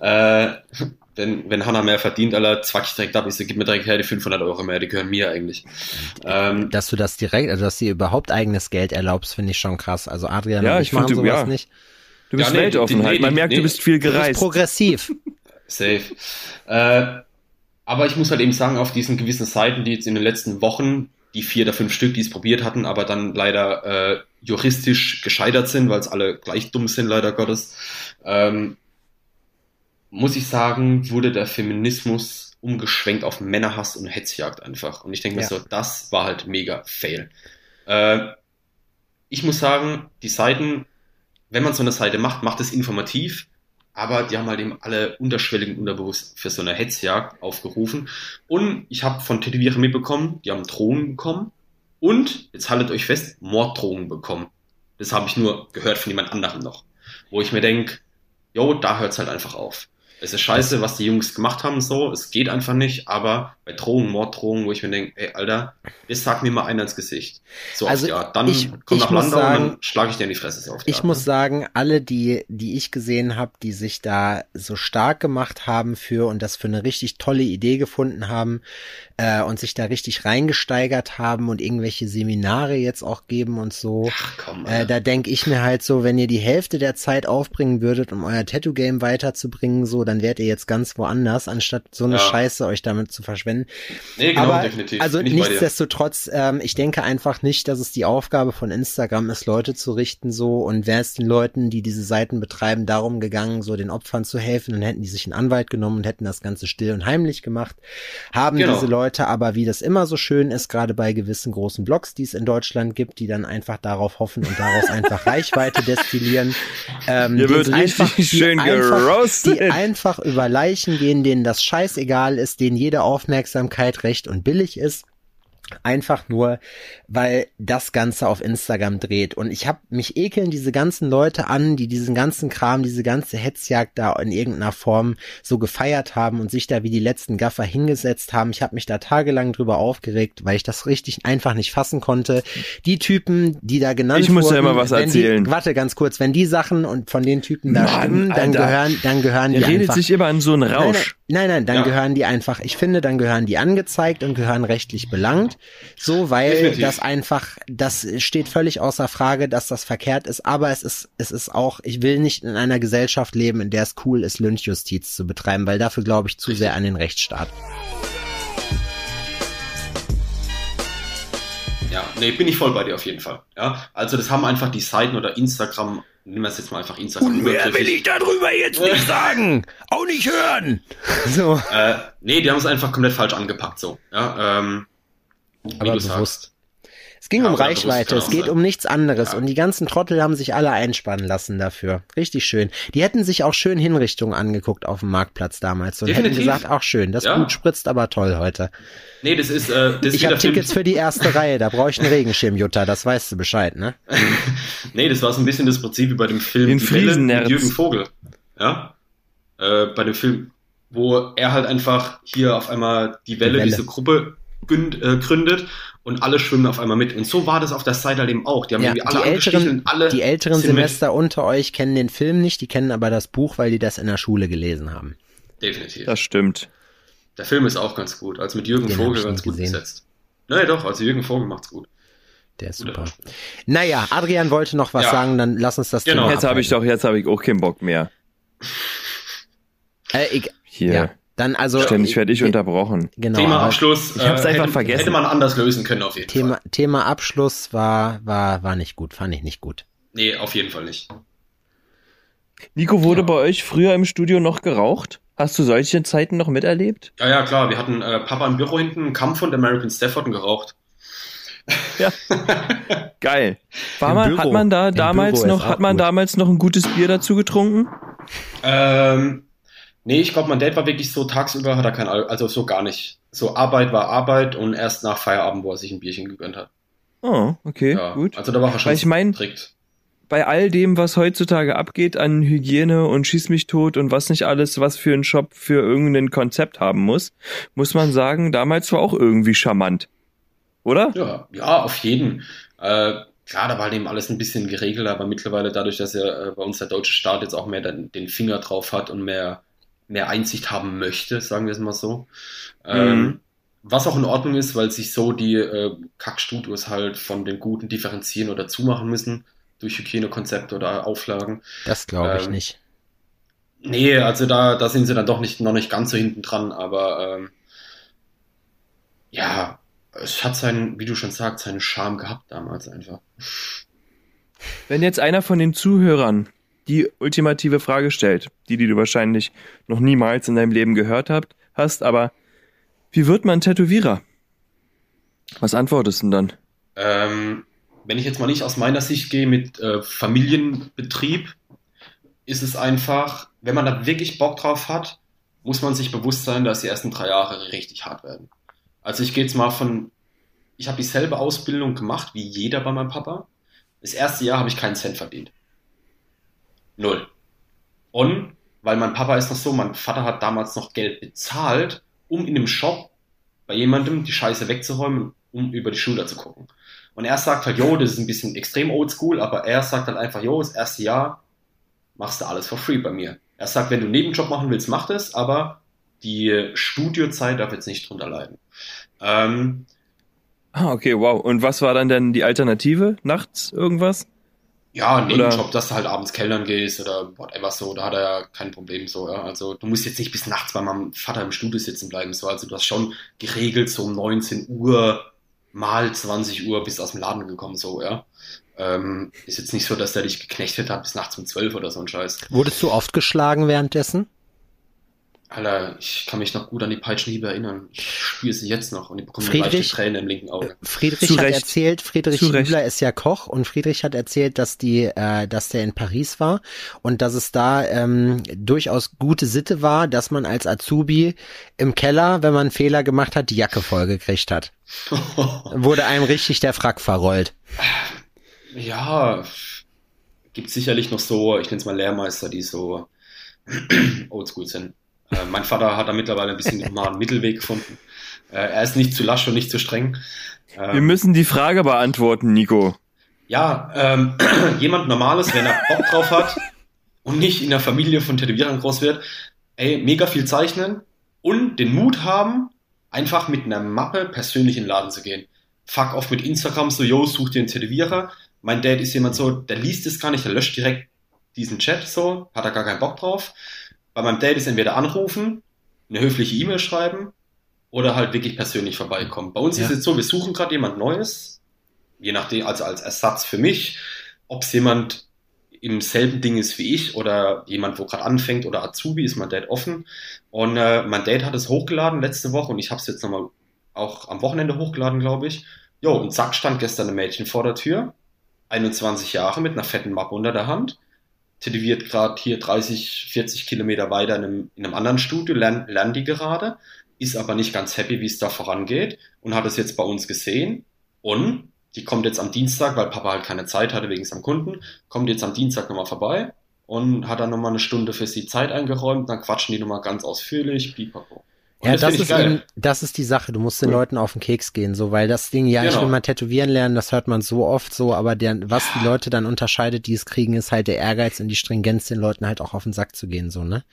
[LAUGHS] äh, wenn, wenn Hannah mehr verdient, Alter, zwack ich direkt ab. Ich so, gib mir direkt her die 500 Euro mehr, die gehören mir eigentlich. Ähm, Dass du das direkt, also dass dir überhaupt eigenes Geld erlaubst, finde ich schon krass. Also Adrian Ja, und ich ich machen find, du- sowas ja. nicht. Du bist Ja, nee, weltoffen die- halt. nee, Man die- merkt, nee. du bist viel Du bist gereist. progressiv. Safe. Äh, aber ich muss halt eben sagen, auf diesen gewissen Seiten, die jetzt in den letzten Wochen, die vier oder fünf Stück, die es probiert hatten, aber dann leider äh, juristisch gescheitert sind, weil es alle gleich dumm sind, leider Gottes, ähm, muss ich sagen, wurde der Feminismus umgeschwenkt auf Männerhass und Hetzjagd einfach. Und ich denke Ja. mir so, das war halt mega fail. Äh, ich muss sagen, die Seiten, wenn man so eine Seite macht, macht es informativ, aber die haben halt eben alle unterschwellig und unterbewusst für so eine Hetzjagd aufgerufen. Und ich habe von Tätowierern mitbekommen, die haben Drohungen bekommen und, jetzt haltet euch fest, Morddrohungen bekommen. Das habe ich nur gehört von jemand anderem noch. Wo ich mir denke, jo, da hört's halt einfach auf. Es ist scheiße, was die Jungs gemacht haben, so, es geht einfach nicht, aber bei Drohungen, Morddrohungen, wo ich mir denke, ey, Alter, das sagt mir mal einer ins Gesicht. So Also, auf die Art. Dann ich- komm ich nach Landau und sagen- dann schlage ich dir in die Fresse so auf die Ich Art, muss ne? sagen, alle, die, die ich gesehen habe, die sich da so stark gemacht haben für und das für eine richtig tolle Idee gefunden haben äh, und sich da richtig reingesteigert haben und irgendwelche Seminare jetzt auch geben und so. Ach komm, Äh, da denke ich mir halt so, wenn ihr die Hälfte der Zeit aufbringen würdet, um euer Tattoo-Game weiterzubringen, so, dann wärt ihr jetzt ganz woanders, anstatt so eine Ja. Scheiße euch damit zu verschwenden. nee, genau, Aber definitiv. also Bin nichtsdestotrotz, ähm, ich denke einfach nicht, dass es die Aufgabe von Instagram ist, Leute zu richten so und wäre es den Leuten, die diese Seiten betreiben, darum gegangen, so den Opfern zu helfen, dann hätten die sich einen Anwalt genommen und hätten das Ganze still und heimlich gemacht. Haben Genau. diese Leute aber, wie das immer so schön ist, gerade bei gewissen großen Blogs, die es in Deutschland gibt, die dann einfach darauf hoffen und daraus einfach [LAUGHS] Reichweite destillieren. Ähm, Hier wird einfach- schön einfach, geroastet. die einfach über Leichen gehen, denen das scheißegal ist, denen jede Aufmerksamkeit recht und billig ist. Einfach nur, weil das Ganze auf Instagram dreht. Und ich hab mich ekeln diese ganzen Leute an, die diesen ganzen Kram, diese ganze Hetzjagd da in irgendeiner Form so gefeiert haben und sich da wie die letzten Gaffer hingesetzt haben. Ich habe mich da tagelang drüber aufgeregt, weil ich das richtig einfach nicht fassen konnte. Die Typen, die da genannt Ich muss wurden, ja immer was erzählen. Die, warte ganz kurz, wenn die Sachen und von den Typen da Mann, stimmen, dann Alter. gehören, dann gehören die Der redet einfach sich immer in so einen Rausch. Nein, nein, dann Ja. gehören die einfach, ich finde, dann gehören die angezeigt und gehören rechtlich belangt. So, weil Definitiv. das einfach, das steht völlig außer Frage, dass das verkehrt ist, aber es ist, es ist auch, ich will nicht in einer Gesellschaft leben, in der es cool ist, Lynchjustiz zu betreiben, weil dafür glaube ich zu sehr an den Rechtsstaat. Ja, nee, bin ich voll bei dir auf jeden Fall. Ja, also das haben einfach die Seiten oder Instagram, nehmen wir es jetzt mal einfach Instagram. übergriffig. darüber jetzt nicht [LAUGHS] sagen? Auch nicht hören! So. Äh, nee, die haben es einfach komplett falsch angepackt, so. Ja, ähm, wie Aber du bewusst. sagst. Es ging Ja, um Reichweite, es geht sein. um nichts anderes Ja. und die ganzen Trottel haben sich alle einspannen lassen dafür. Richtig schön. Die hätten sich auch schön Hinrichtungen angeguckt auf dem Marktplatz damals und hätten Definitiv. gesagt, auch schön, das Ja. Blut spritzt aber toll heute. Nee, das ist, äh, das ist Ich habe. Tickets für die erste Reihe, da brauche ich einen Regenschirm, Jutta, das weißt du Bescheid, ne? [LAUGHS] Nee, das war so ein bisschen das Prinzip wie bei dem Film Den Die Friesennerz. mit Jürgen Vogel. Ja? Äh, bei dem Film, wo er halt einfach hier auf einmal die Welle, Welle. diese Gruppe gründet und alle schwimmen auf einmal mit. Und so war das auf der Seite halt eben auch. Die haben Ja, irgendwie die alle angestichen älteren, und alle die älteren sind mit. Semester unter euch kennen den Film nicht, die kennen aber das Buch, weil die das in der Schule gelesen haben. Definitiv. Das stimmt. Der Film ist auch ganz gut. Also mit Jürgen Den Vogel ganz gut gesehen. besetzt. Naja, doch, also Jürgen Vogel macht's gut. Der ist super. Naja, Adrian wollte noch was Ja. sagen, dann lass uns das Genau. Thema Jetzt habe ich doch, jetzt habe ich auch keinen Bock mehr. Äh, ich, Hier. ja, dann also Ständig werde ich unterbrochen. Genau, Thema Abschluss. ich hab's einfach hätte, vergessen. Hätte man anders lösen können auf jeden Thema, Fall. Thema Abschluss war, war, war nicht gut, fand ich nicht gut. Nee, auf jeden Fall nicht. Nico, wurde Ja. bei euch früher im Studio noch geraucht? Hast du solche Zeiten noch miterlebt? Ja, ja, klar. Wir hatten äh, Papa im Büro hinten einen Kampf und American Stafford und geraucht. [LAUGHS] Geil. War Im man, Büro. hat man da Im damals Büro noch, hat man gut. damals noch ein gutes Bier dazu getrunken? Ähm, nee, ich glaube, mein Dad war wirklich so tagsüber, hat er kein Al also so gar nicht. So Arbeit war Arbeit und erst nach Feierabend, wo er sich ein Bierchen gegönnt hat. Oh, okay, Ja, gut. Also da war er schon Weil ich mein- strikt. Bei all dem, was heutzutage abgeht an Hygiene und Schieß mich tot und was nicht alles, was für ein Shop für irgendein Konzept haben muss, muss man sagen, damals war auch irgendwie charmant. Oder? Ja, ja, auf jeden. Äh, klar, da war eben alles ein bisschen geregelt, aber mittlerweile dadurch, dass ja äh, bei uns der deutsche Staat jetzt auch mehr den Finger drauf hat und mehr mehr Einsicht haben möchte, sagen wir es mal so. Ähm, Mhm. was auch in Ordnung ist, weil sich so die äh, Kackstudios halt von den guten differenzieren oder zumachen müssen durch Hygienekonzepte oder Auflagen. Das glaube ich Ähm, nicht. Nee, also da, da sind sie dann doch nicht, noch nicht ganz so hinten dran, aber ähm, ja, es hat seinen, wie du schon sagst, seinen Charme gehabt damals einfach. Wenn jetzt einer von den Zuhörern die ultimative Frage stellt, die, die du wahrscheinlich noch niemals in deinem Leben gehört habt, hast, aber wie wird man Tätowierer? Was antwortest du denn dann? Ähm, wenn ich jetzt mal nicht aus meiner Sicht gehe mit äh, Familienbetrieb, ist es einfach, wenn man da wirklich Bock drauf hat, muss man sich bewusst sein, dass die ersten drei Jahre richtig hart werden. Also ich gehe jetzt mal von, ich habe dieselbe Ausbildung gemacht wie jeder bei meinem Papa. Das erste Jahr habe ich keinen Cent verdient. Null. Und weil mein Papa ist noch so, mein Vater hat damals noch Geld bezahlt, um in einem Shop bei jemandem die Scheiße wegzuräumen, um über die Schulter zu gucken. Und er sagt halt, jo, das ist ein bisschen extrem oldschool, aber er sagt halt einfach, jo, das erste Jahr machst du alles for free bei mir. Er sagt, wenn du einen Nebenjob machen willst, mach das, aber die Studiozeit darf jetzt nicht drunter leiden. Ähm, Ah, okay, wow. Und was war dann denn die Alternative? Nachts irgendwas? Ja, ein Nebenjob, dass du halt abends Kellnern gehst oder whatever so, da hat er ja kein Problem so. Ja. Also du musst jetzt nicht bis nachts bei meinem Vater im Studio sitzen bleiben. So. Also du hast schon geregelt, so um 19 Uhr mal 20 Uhr bist aus dem Laden gekommen, so, ja. Ähm, ist jetzt nicht so, dass der dich geknechtet hat bis nachts um 12 oder so ein Scheiß. Wurdest du oft geschlagen währenddessen? Alter, ich kann mich noch gut an die Peitschenhiebe erinnern. Ich spüre sie jetzt noch und ich bekomme Friedrich? leichte Träne im linken Auge. Friedrich Zu hat erzählt, Friedrich. Hübler ist ja Koch und Friedrich hat erzählt, dass die, äh, dass der in Paris war und dass es da ähm, durchaus gute Sitte war, dass man als Azubi im Keller, wenn man einen Fehler gemacht hat, die Jacke vollgekriegt hat. [LAUGHS] Wurde einem richtig der Frack verrollt. Ja, gibt sicherlich noch so, ich nenne es mal Lehrmeister, die so [CLEARS THROAT] oldschool sind. Äh, mein Vater hat da mittlerweile ein bisschen mal einen Mittelweg gefunden. Äh, er ist nicht zu lasch und nicht zu streng. Wir Ähm, müssen die Frage beantworten, Nico. ja, ähm, [CLEARS THROAT] jemand Normales, wenn er Bock drauf hat und nicht in der Familie von Tätowierern groß wird, ey, mega viel zeichnen und den Mut haben, einfach mit einer Mappe persönlich in den Laden zu gehen. Fuck off mit Instagram, so, yo, such dir einen Tätowierer. Mein Dad ist jemand so, der liest es gar nicht, der löscht direkt diesen Chat so, hat er gar keinen Bock drauf. Bei meinem Dad ist entweder anrufen, eine höfliche E-Mail schreiben oder halt wirklich persönlich vorbeikommen. Bei uns Ja. ist es so, wir suchen gerade jemand Neues, je nachdem, also als Ersatz für mich, ob es jemand im selben Ding ist wie ich oder jemand, wo gerade anfängt oder Azubi, ist mein Dad offen. Und äh, mein Dad hat es hochgeladen letzte Woche und ich habe es jetzt nochmal auch am Wochenende hochgeladen, glaube ich. Jo, und zack, stand gestern ein Mädchen vor der Tür, 21 Jahre mit einer fetten Mappe unter der Hand, tätowiert gerade hier 30, 40 Kilometer weiter in einem, in einem anderen Studio, lernt, lernt die gerade, ist aber nicht ganz happy, wie es da vorangeht und hat es jetzt bei uns gesehen und die kommt jetzt am Dienstag, weil Papa halt keine Zeit hatte wegen seinem Kunden, kommt jetzt am Dienstag nochmal vorbei und hat dann nochmal eine Stunde für sie Zeit eingeräumt, dann quatschen die nochmal ganz ausführlich, pipapo. Und Ja, das, ich ist eben, das ist die Sache. Du musst den Leuten auf den Keks gehen, so, weil das Ding, ja, ich Genau. will mal tätowieren lernen, das hört man so oft so, aber der, was die Leute dann unterscheidet, die es kriegen, ist halt der Ehrgeiz und die Stringenz, den Leuten halt auch auf den Sack zu gehen, so, ne?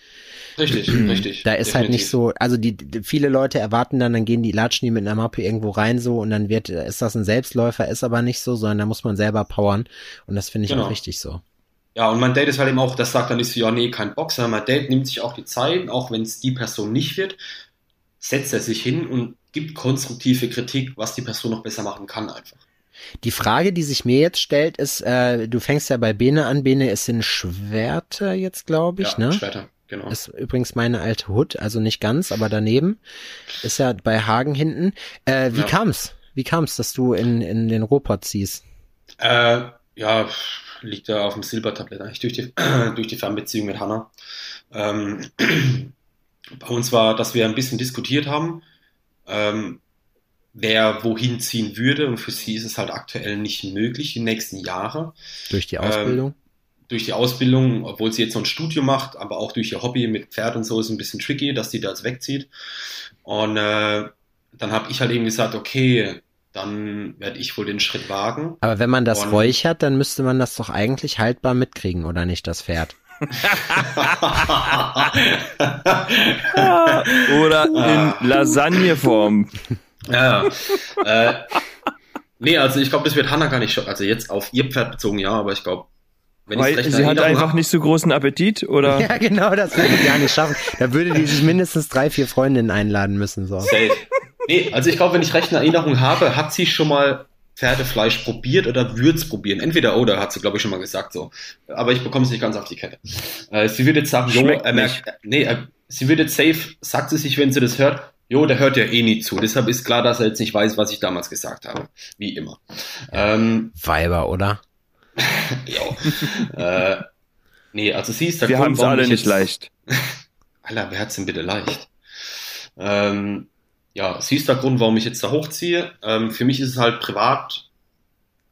Richtig, [CLEARS THROAT] richtig. Da ist halt nicht definitiv. so, also die, viele Leute erwarten dann, dann gehen die, latschen die mit einer Mappe irgendwo rein so und dann wird, ist das ein Selbstläufer, ist aber nicht so, sondern da muss man selber powern und das finde ich Genau. auch richtig so. Ja, und mein Date ist halt eben auch, das sagt dann nicht so, ja, nee, kein sondern mein Date nimmt sich auch die Zeit, auch wenn es die Person nicht wird, setzt er sich hin und gibt konstruktive Kritik, was die Person noch besser machen kann einfach. Die Frage, die sich mir jetzt stellt, ist, äh, du fängst ja bei Bene an, Bene ist in Schwerter jetzt, glaube ich, ja, ne? Schwerter, genau. Ist übrigens meine alte Hut, also nicht ganz, aber daneben. Ist ja bei Hagen hinten. Äh, wie Ja. kam's? Wie kam's, dass du in, in den Ruhrpott ziehst? Äh, ja, liegt da auf dem Silbertablett eigentlich durch die, [CLEARS THROAT] durch die Fernbeziehung mit Hannah. Ähm, [CLEARS THROAT] bei uns war, dass wir ein bisschen diskutiert haben, ähm, wer wohin ziehen würde und für sie ist es halt aktuell nicht möglich die nächsten Jahre. Durch die Ähm, Ausbildung? durch die Ausbildung, obwohl sie jetzt so ein Studium macht, aber auch durch ihr Hobby mit Pferd und so ist ein bisschen tricky, dass die da jetzt wegzieht. Und äh, dann habe ich halt eben gesagt, okay, dann werde ich wohl den Schritt wagen. aber wenn man das und- räuchert, dann müsste man das doch eigentlich haltbar mitkriegen, oder nicht, das Pferd? [LAUGHS] Oder in Lasagneform. Ja, äh, nee, also ich glaube, das wird Hannah gar nicht schocken. Also jetzt auf ihr Pferd bezogen, ja, aber ich glaube, wenn ich Weil recht sie hat einfach nicht so großen Appetit, oder? [LAUGHS] Ja, genau, das würde ich gar nicht schaffen. Da würde die sich mindestens drei, vier Freundinnen einladen müssen. So. Safe. Nee, also ich glaube, wenn ich recht in Erinnerung habe, hat sie schon mal Pferdefleisch probiert oder würd's probieren. Entweder oder, hat sie, glaube ich, schon mal gesagt so. Aber ich bekomme es nicht ganz auf die Kette. Äh, sie wird jetzt sagen, jo, er merkt, nee, äh, sie wird jetzt safe, sagt sie sich, wenn sie das hört, jo, der hört ja eh nie zu. Deshalb ist klar, dass er jetzt nicht weiß, was ich damals gesagt habe. Wie immer. Ähm, Weiber, oder? [LAUGHS] jo. äh, nee, also sie ist der Wir haben es alle ich nicht jetzt- leicht. [LAUGHS] Alter, wer hat's denn bitte leicht? Ähm, ja, sie ist der Grund, warum ich jetzt da hochziehe. Ähm, für mich ist es halt privat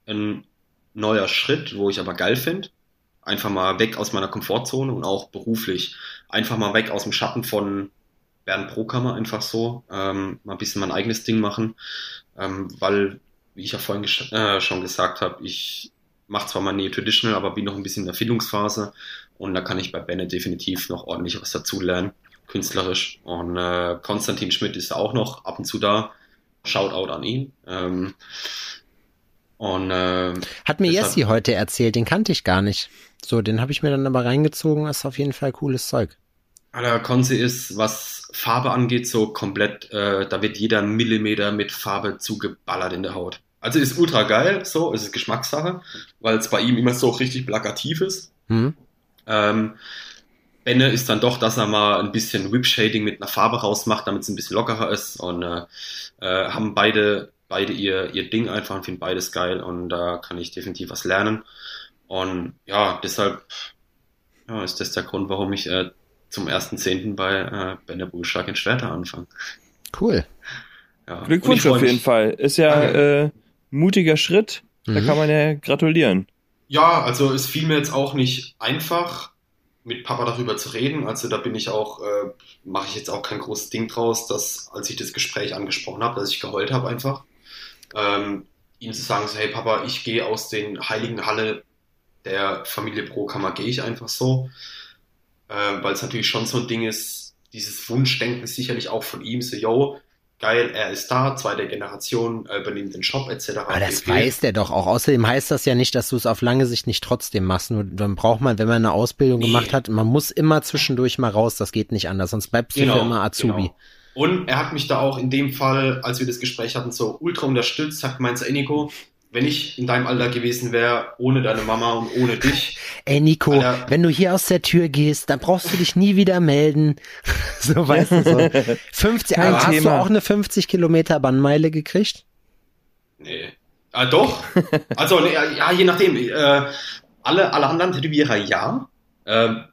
ein neuer Schritt, wo ich aber geil finde. Einfach mal weg aus meiner Komfortzone und auch beruflich. Einfach mal weg aus dem Schatten von Bernd Prokammer, einfach so. Ähm, mal ein bisschen mein eigenes Ding machen. Ähm, weil, wie ich ja vorhin äh, schon gesagt habe, ich mache zwar mal Neo Traditional, aber bin noch ein bisschen in der Findungsphase. Und da kann ich bei Bennett definitiv noch ordentlich was dazu lernen, künstlerisch. Und äh, Konstantin Schmidt ist auch noch ab und zu da. Shoutout an ihn. Ähm, und äh, Hat mir Jessi heute erzählt, den kannte ich gar nicht. So, den habe ich mir dann aber reingezogen, ist auf jeden Fall cooles Zeug. Alter, Konzi ist, was Farbe angeht, so komplett, äh, da wird jeder Millimeter mit Farbe zugeballert in der Haut. Also ist ultra geil, so, es ist Geschmackssache, weil es bei ihm immer so richtig plakativ ist. Hm? Ähm, Benne ist dann doch, dass er mal ein bisschen Whip-Shading mit einer Farbe rausmacht, damit es ein bisschen lockerer ist und äh, äh, haben beide, beide ihr, ihr Ding einfach und finden beides geil und da kann ich definitiv was lernen. Und ja, deshalb ja, ist das der Grund, warum ich äh, zum 1.10. bei äh, Benne Bullstark in Schwerter anfange. Cool. Ja. Glückwunsch auf jeden Fall. Ist ja äh, mutiger Schritt. Da Mhm. kann man ja gratulieren. Ja, also es fiel mir jetzt auch nicht einfach, mit Papa darüber zu reden. Also da bin ich auch, äh, mache ich jetzt auch kein großes Ding draus, dass als ich das Gespräch angesprochen habe, dass ich geheult habe einfach. Ähm, ihm zu sagen, so, hey Papa, ich gehe aus den heiligen Halle der Familie Brokammer, gehe ich einfach so. Äh, Weil es natürlich schon so ein Ding ist, dieses Wunschdenken sicherlich auch von ihm, so, yo, geil, er ist da, zweite Generation, äh, übernimmt den Shop etc. Aber das pp. weiß der doch auch. Außerdem heißt das ja nicht, dass du es auf lange Sicht nicht trotzdem machst. Nur dann braucht man, wenn man eine Ausbildung Nee. gemacht hat, man muss immer zwischendurch mal raus. Das geht nicht anders. Sonst bleibst du für immer Azubi. Genau. Und er hat mich da auch in dem Fall, als wir das Gespräch hatten, so ultra unterstützt, hat gemeint, so, ey Nico, wenn ich in deinem Alter gewesen wäre, ohne deine Mama und ohne dich, [LAUGHS] Ey Nico, Alter. wenn du hier aus der Tür gehst, dann brauchst du dich nie wieder melden. [LAUGHS] so weißt du so. [LAUGHS] 50, Kein aber hast du Thema. auch eine 50 Kilometer Bannmeile gekriegt? nee. Ah, doch. Also, nee, ja, je nachdem. Äh, alle, alle anderen Tätowierer ja. Ähm,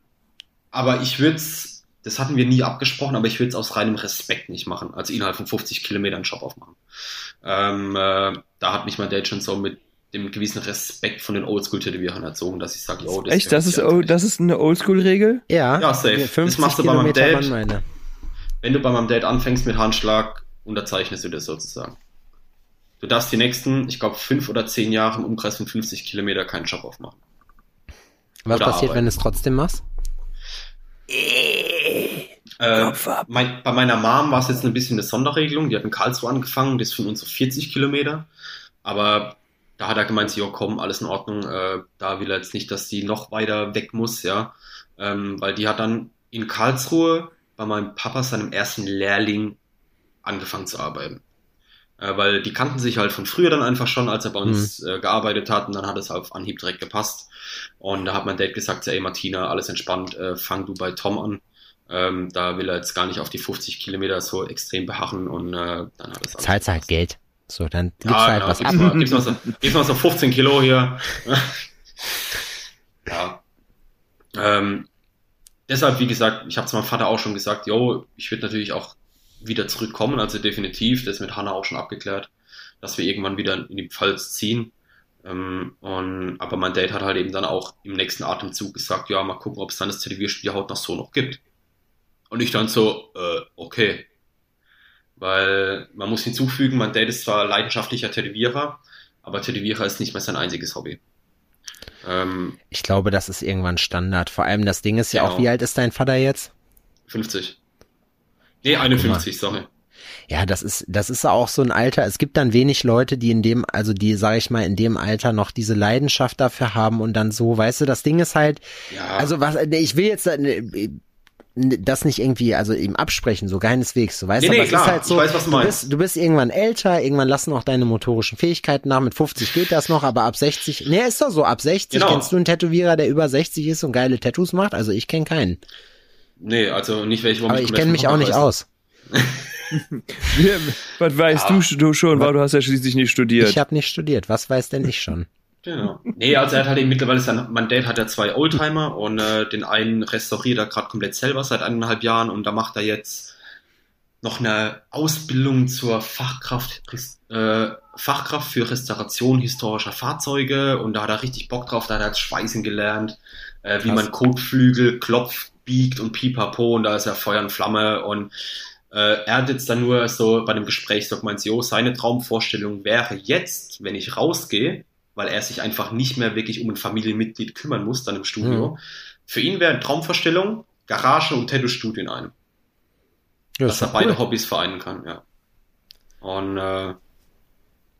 aber ich würde es, das hatten wir nie abgesprochen, aber ich würde es aus reinem Respekt nicht machen. Also innerhalb von 50 Kilometern einen Shop aufmachen. Ähm, äh, da hat mich mein Dad schon so mit dem gewissen Respekt von den Oldschool-Tätowierern erzogen, dass ich sage, yo, das Echt? Das ist, oh, das ist eine Oldschool-Regel? Ja. Ja, safe. Das 50 machst du bei meinem Dad. Wenn du bei meinem Date anfängst mit Handschlag, unterzeichnest du das sozusagen. Du darfst die nächsten, ich glaube, fünf oder zehn Jahre im Umkreis von 50 Kilometer keinen Job aufmachen. Was Oder passiert, wenn arbeiten. du es trotzdem machst? Äh, mein, bei meiner Mom war es jetzt ein bisschen eine Sonderregelung. Die hat in Karlsruhe angefangen, das ist von uns so 40 Kilometer. Aber da hat er gemeint, ja komm, alles in Ordnung. Äh, da will er jetzt nicht, dass die noch weiter weg muss, ja. Ähm, weil die hat dann in Karlsruhe bei meinem Papa, seinem ersten Lehrling, angefangen zu arbeiten. Äh, weil die kannten sich halt von früher dann einfach schon, als er bei uns äh, gearbeitet hat und dann hat es auf Anhieb direkt gepasst. Und da hat mein Dad gesagt, ey Martina, alles entspannt, äh, fang du bei Tom an. Ähm, da will er jetzt gar nicht auf die 50 Kilometer so extrem beharren und äh, dann hat es alles Zahlst halt. Geld. So, dann gibst Ja, halt genau, was gib's ab. mal, gib's, mal so, gib's mal so 15 Kilo hier. [LAUGHS] ja. Ähm, deshalb, wie gesagt, ich habe zu meinem Vater auch schon gesagt, yo, ich würde natürlich auch wieder zurückkommen, also definitiv, das ist mit Hanna auch schon abgeklärt, dass wir irgendwann wieder in die Pfalz ziehen. Ähm, und, aber mein Date hat halt eben dann auch im nächsten Atemzug gesagt, ja, mal gucken, ob es dann das Tätowierstudio Haut noch so noch gibt. Und ich dann so, äh, okay. Weil man muss hinzufügen, mein Dad ist zwar leidenschaftlicher Tätowierer, aber Tätowierer ist nicht mehr sein einziges Hobby. Ähm, Ich glaube, das ist irgendwann Standard. Vor allem das Ding ist ja auch, Genau. wie alt ist dein Vater jetzt? 50. Nee, 51, sorry. Ja, das ist, das ist auch so ein Alter. Es gibt dann wenig Leute, die in dem, also die, sag ich mal, in dem Alter noch diese Leidenschaft dafür haben und dann so, weißt du, das Ding ist halt, Ja, also was, ich will jetzt äh, das nicht irgendwie, also ihm absprechen, so keineswegs, so weißt Nee, du, nee, aber klar, ist halt ich so, weiß, was du du meinst. bist, du bist irgendwann älter, irgendwann lassen auch deine motorischen Fähigkeiten nach, mit 50 geht das noch, aber ab 60, nee, ist doch so, ab 60 Genau. kennst du einen Tätowierer, der über 60 ist und geile Tattoos macht, also ich kenne keinen, nee, also nicht welche, wo aber ich kenne mich auch nicht aus. [LAUGHS] Was weißt du, du schon, weil du hast ja schließlich nicht studiert. Ich habe nicht studiert, was weiß denn ich schon? Genau. Nee, also er hat halt eben mittlerweile sein, mein Dad hat ja zwei Oldtimer und äh, den einen restauriert er gerade komplett selber seit eineinhalb Jahren und da macht er jetzt noch eine Ausbildung zur Fachkraft, äh, Fachkraft für Restauration historischer Fahrzeuge und da hat er richtig Bock drauf, da hat er jetzt Schweißen gelernt, äh, wie Krass. man Kotflügel klopft, biegt und pipapo und da ist er Feuer und Flamme und äh, er hat jetzt dann nur so bei dem Gespräch so gemeint, jo, seine Traumvorstellung wäre jetzt, wenn ich rausgehe, weil er sich einfach nicht mehr wirklich um ein Familienmitglied kümmern muss dann im Studio. Mhm. Für ihn wäre eine Traumvorstellung Garage und Tattoo-Studio in einem. Ja, dass er beide cool. Hobbys vereinen kann, ja. Und äh,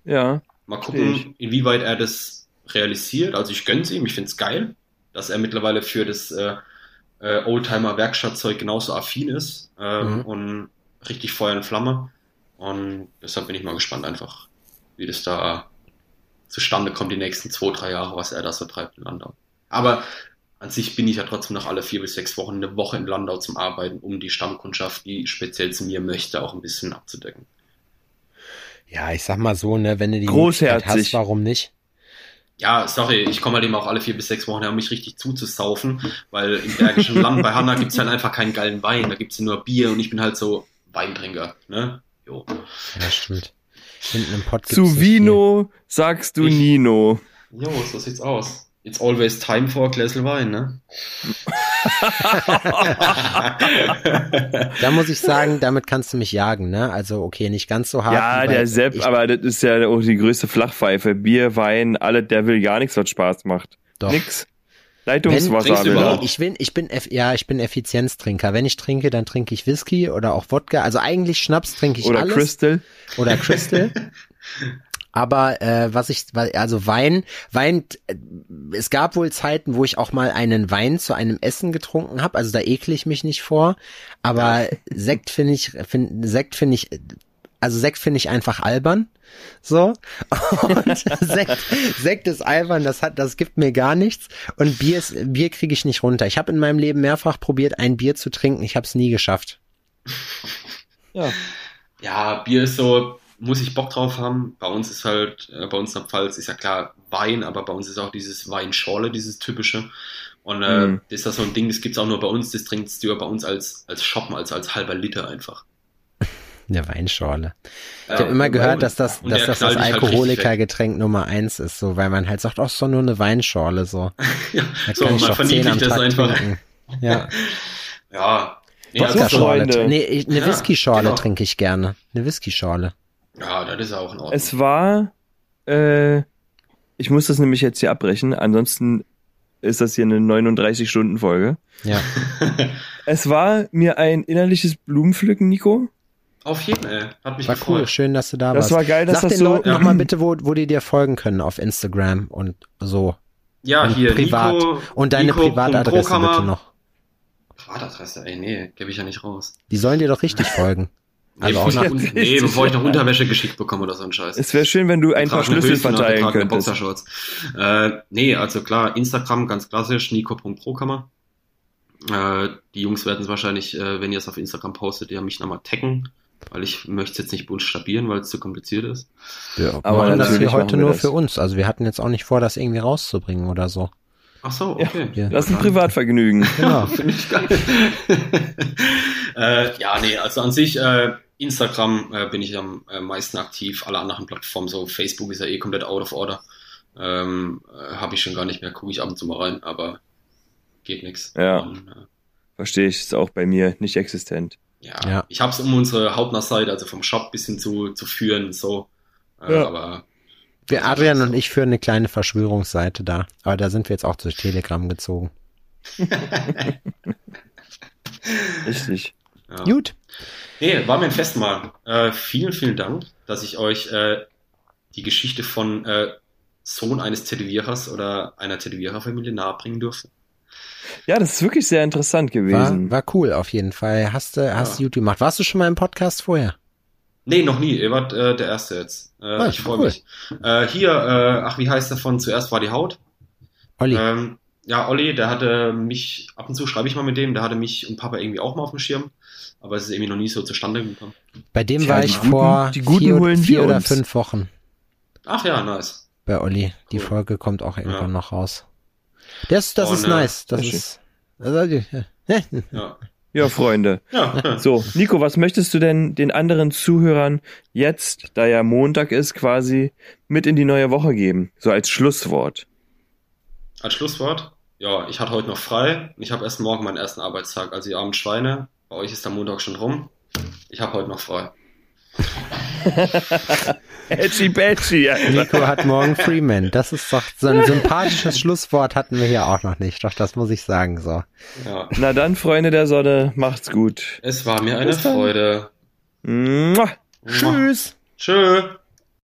ja. mal gucken, inwieweit er das realisiert. Also ich gönn's ihm, ich find's geil, dass er mittlerweile für das äh, äh, Oldtimer-Werkstattzeug genauso affin ist äh, Mhm. und richtig Feuer und Flamme. Und deshalb bin ich mal gespannt einfach, wie das da zustande kommt die nächsten zwei, drei Jahre, was er da so treibt in Landau. Aber an sich bin ich ja trotzdem noch alle vier bis sechs Wochen eine Woche in Landau zum Arbeiten, um die Stammkundschaft, die speziell zu mir möchte, auch ein bisschen abzudecken. Ja, ich sag mal so, ne, wenn du die Großherzig. Möglichkeit hast, warum nicht? Ja, sorry, ich komme halt eben auch alle vier bis sechs Wochen her, um mich richtig zuzusaufen, weil im Bergischen Land bei Hanna gibt's halt einfach keinen geilen Wein, da gibt's nur Bier und ich bin halt so Weintrinker, ne? Jo. Ja, stimmt. Hinten im Pott Zu Vino sagst du Ich- Nino. Jo, so sieht's aus. It's always time for a glass of Wein, ne? Da muss ich sagen, damit kannst du mich jagen, ne? Also, okay, nicht ganz so hart. Ja, der Sepp, aber das ist ja auch die größte Flachpfeife. Bier, Wein, alle, der will gar nichts, was Spaß macht. Doch. Nix. Wenn, Leitungswasser er. überhaupt? ich bin, ich bin, ja, ich bin Effizienztrinker. Wenn ich trinke, dann trinke ich Whisky oder auch Wodka. Also eigentlich Schnaps trinke ich Oder alles. Crystal. oder Crystal. [LAUGHS] Aber äh, was ich, also Wein, Wein, äh, es gab wohl Zeiten, wo ich auch mal einen Wein zu einem Essen getrunken habe. Also da ekle ich mich nicht vor. Aber Sekt finde ich, find, Sekt finde ich, also Sekt finde ich einfach albern. So. Und [LAUGHS] Sekt, Sekt ist albern, das hat, das gibt mir gar nichts. Und Bier ist, Bier kriege ich nicht runter. Ich habe in meinem Leben mehrfach probiert, ein Bier zu trinken. Ich habe es nie geschafft. Ja. Ja, Bier ist so, muss ich Bock drauf haben. Bei uns ist halt, äh, bei uns in der Pfalz ist ja klar Wein, aber bei uns ist auch dieses Weinschorle, dieses typische. Und äh, Mhm. das ist das so ein Ding, das gibt's auch nur bei uns, das trinkst du ja bei uns als, als Shoppen, als, als halber Liter einfach. Eine Weinschorle. Ich Ja, habe immer gehört, dass das, dass das das dich halt. Alkoholikergetränk Nummer eins ist, so, weil man halt sagt, ach, ist doch nur eine Weinschorle, so. [LAUGHS] Ja, Da so, kann ich man doch zehn verniedlicht am das Tag einfach. trinken. Ja, [LAUGHS] Ja. Nee, also Wodka-Schorle. Freunde. Nee, ich- eine Ja, Whisky-Schorle genau. trinke ich gerne. Eine Whisky-Schorle. ja, das ist auch in Ordnung. Es war, äh, ich muss das nämlich jetzt hier abbrechen, ansonsten ist das hier eine 39-Stunden-Folge. Ja. [LAUGHS] Es war mir ein innerliches Blumenpflücken, Nico. Auf jeden Fall. Hat mich War gefreut. cool, schön, dass du da Das warst. war geil, dass Sag das den so- Leuten Ja. nochmal bitte, wo, wo die dir folgen können auf Instagram und so. Ja, und hier, privat. Nico. Und deine Nico. Privatadresse bitte noch. Privatadresse, ey, nee, gebe ich ja nicht raus. Die sollen dir doch richtig folgen. [LAUGHS] Also nee, auch bevor nach, nee, bevor ich noch [LAUGHS] Unterwäsche geschickt bekomme oder so ein Scheiß. Es wäre schön, wenn du ein paar Schlüssel verteilen könntest. Boxershorts. Äh, nee, also klar, Instagram ganz klassisch, nico.prokammer. Äh, die Jungs werden es wahrscheinlich, äh, wenn ihr es auf Instagram postet, ja mich nochmal taggen, weil ich möchte es jetzt nicht buchstabieren, weil es zu kompliziert ist. wir Aber machen das hier heute wir nur das. für uns. Also wir hatten jetzt auch nicht vor, das irgendwie rauszubringen oder so. Ach so, okay. Ja. Das ist ein Privatvergnügen. [LAUGHS] Genau. [LAUGHS] Finde ich geil. [LAUGHS] äh, ja, nee, also an sich, äh, Instagram äh, bin ich am äh, meisten aktiv, alle anderen Plattformen, so Facebook ist ja eh komplett out of order. Ähm, äh, Habe ich schon gar nicht mehr, gucke ich ab und zu mal rein, aber geht nix. Ja. Und, äh, Verstehe ich, ist auch bei mir nicht existent. Ja, Ja. ich habe es um unsere Hauptnachseite, also vom Shop bisschen zu, zu führen, so. Äh, Ja. Aber Wir, Adrian und ich führen eine kleine Verschwörungsseite da. Aber da sind wir jetzt auch durch Telegram gezogen. [LAUGHS] Richtig. Ja. Gut. Nee, war mir ein Fest mal. Äh, vielen, vielen Dank, dass ich euch äh, die Geschichte von äh, Sohn eines Tätowierers oder einer Tätowiererfamilie nahebringen durfte. Ja, das ist wirklich sehr interessant War, gewesen. war cool auf jeden Fall. Hast du, hast du gut gemacht. Warst du schon mal im Podcast vorher? Nee, noch nie. Ihr wart äh, der Erste jetzt. Äh, Ah, ich freue cool. mich. Äh, hier, äh, ach, wie heißt der von Zuerst war die Haut? Olli, Ähm, ja, Olli, der hatte mich, ab und zu schreibe ich mal mit dem, der hatte mich und Papa irgendwie auch mal auf dem Schirm, aber es ist irgendwie noch nie so zustande gekommen. bei dem Tja, war ich Guten- vor die Guten vier, holen vier oder uns. fünf Wochen Ach ja, nice. bei Olli. Die Cool. Folge kommt auch irgendwann Ja. noch raus. Das, das Und, ist nice. Das ist, also, Ja. Ja, Freunde. Ja. So, Nico, was möchtest du denn den anderen Zuhörern jetzt, da ja Montag ist, quasi mit in die neue Woche geben? So als Schlusswort. Als Schlusswort, ja, ich hatte heute noch frei und ich habe erst morgen meinen ersten Arbeitstag, also ihr armen Schweine, bei euch ist der Montag schon rum. Ich habe heute noch frei. [LAUGHS] Edgy Badgy, Alter. Nico hat morgen Freeman. Das ist doch so ein sympathisches Schlusswort hatten wir hier auch noch nicht. Doch, das muss ich sagen, so. Ja. Na dann, Freunde der Sonne, macht's gut. Es war mir eine. Freude. Mua. Tschüss. Tschö.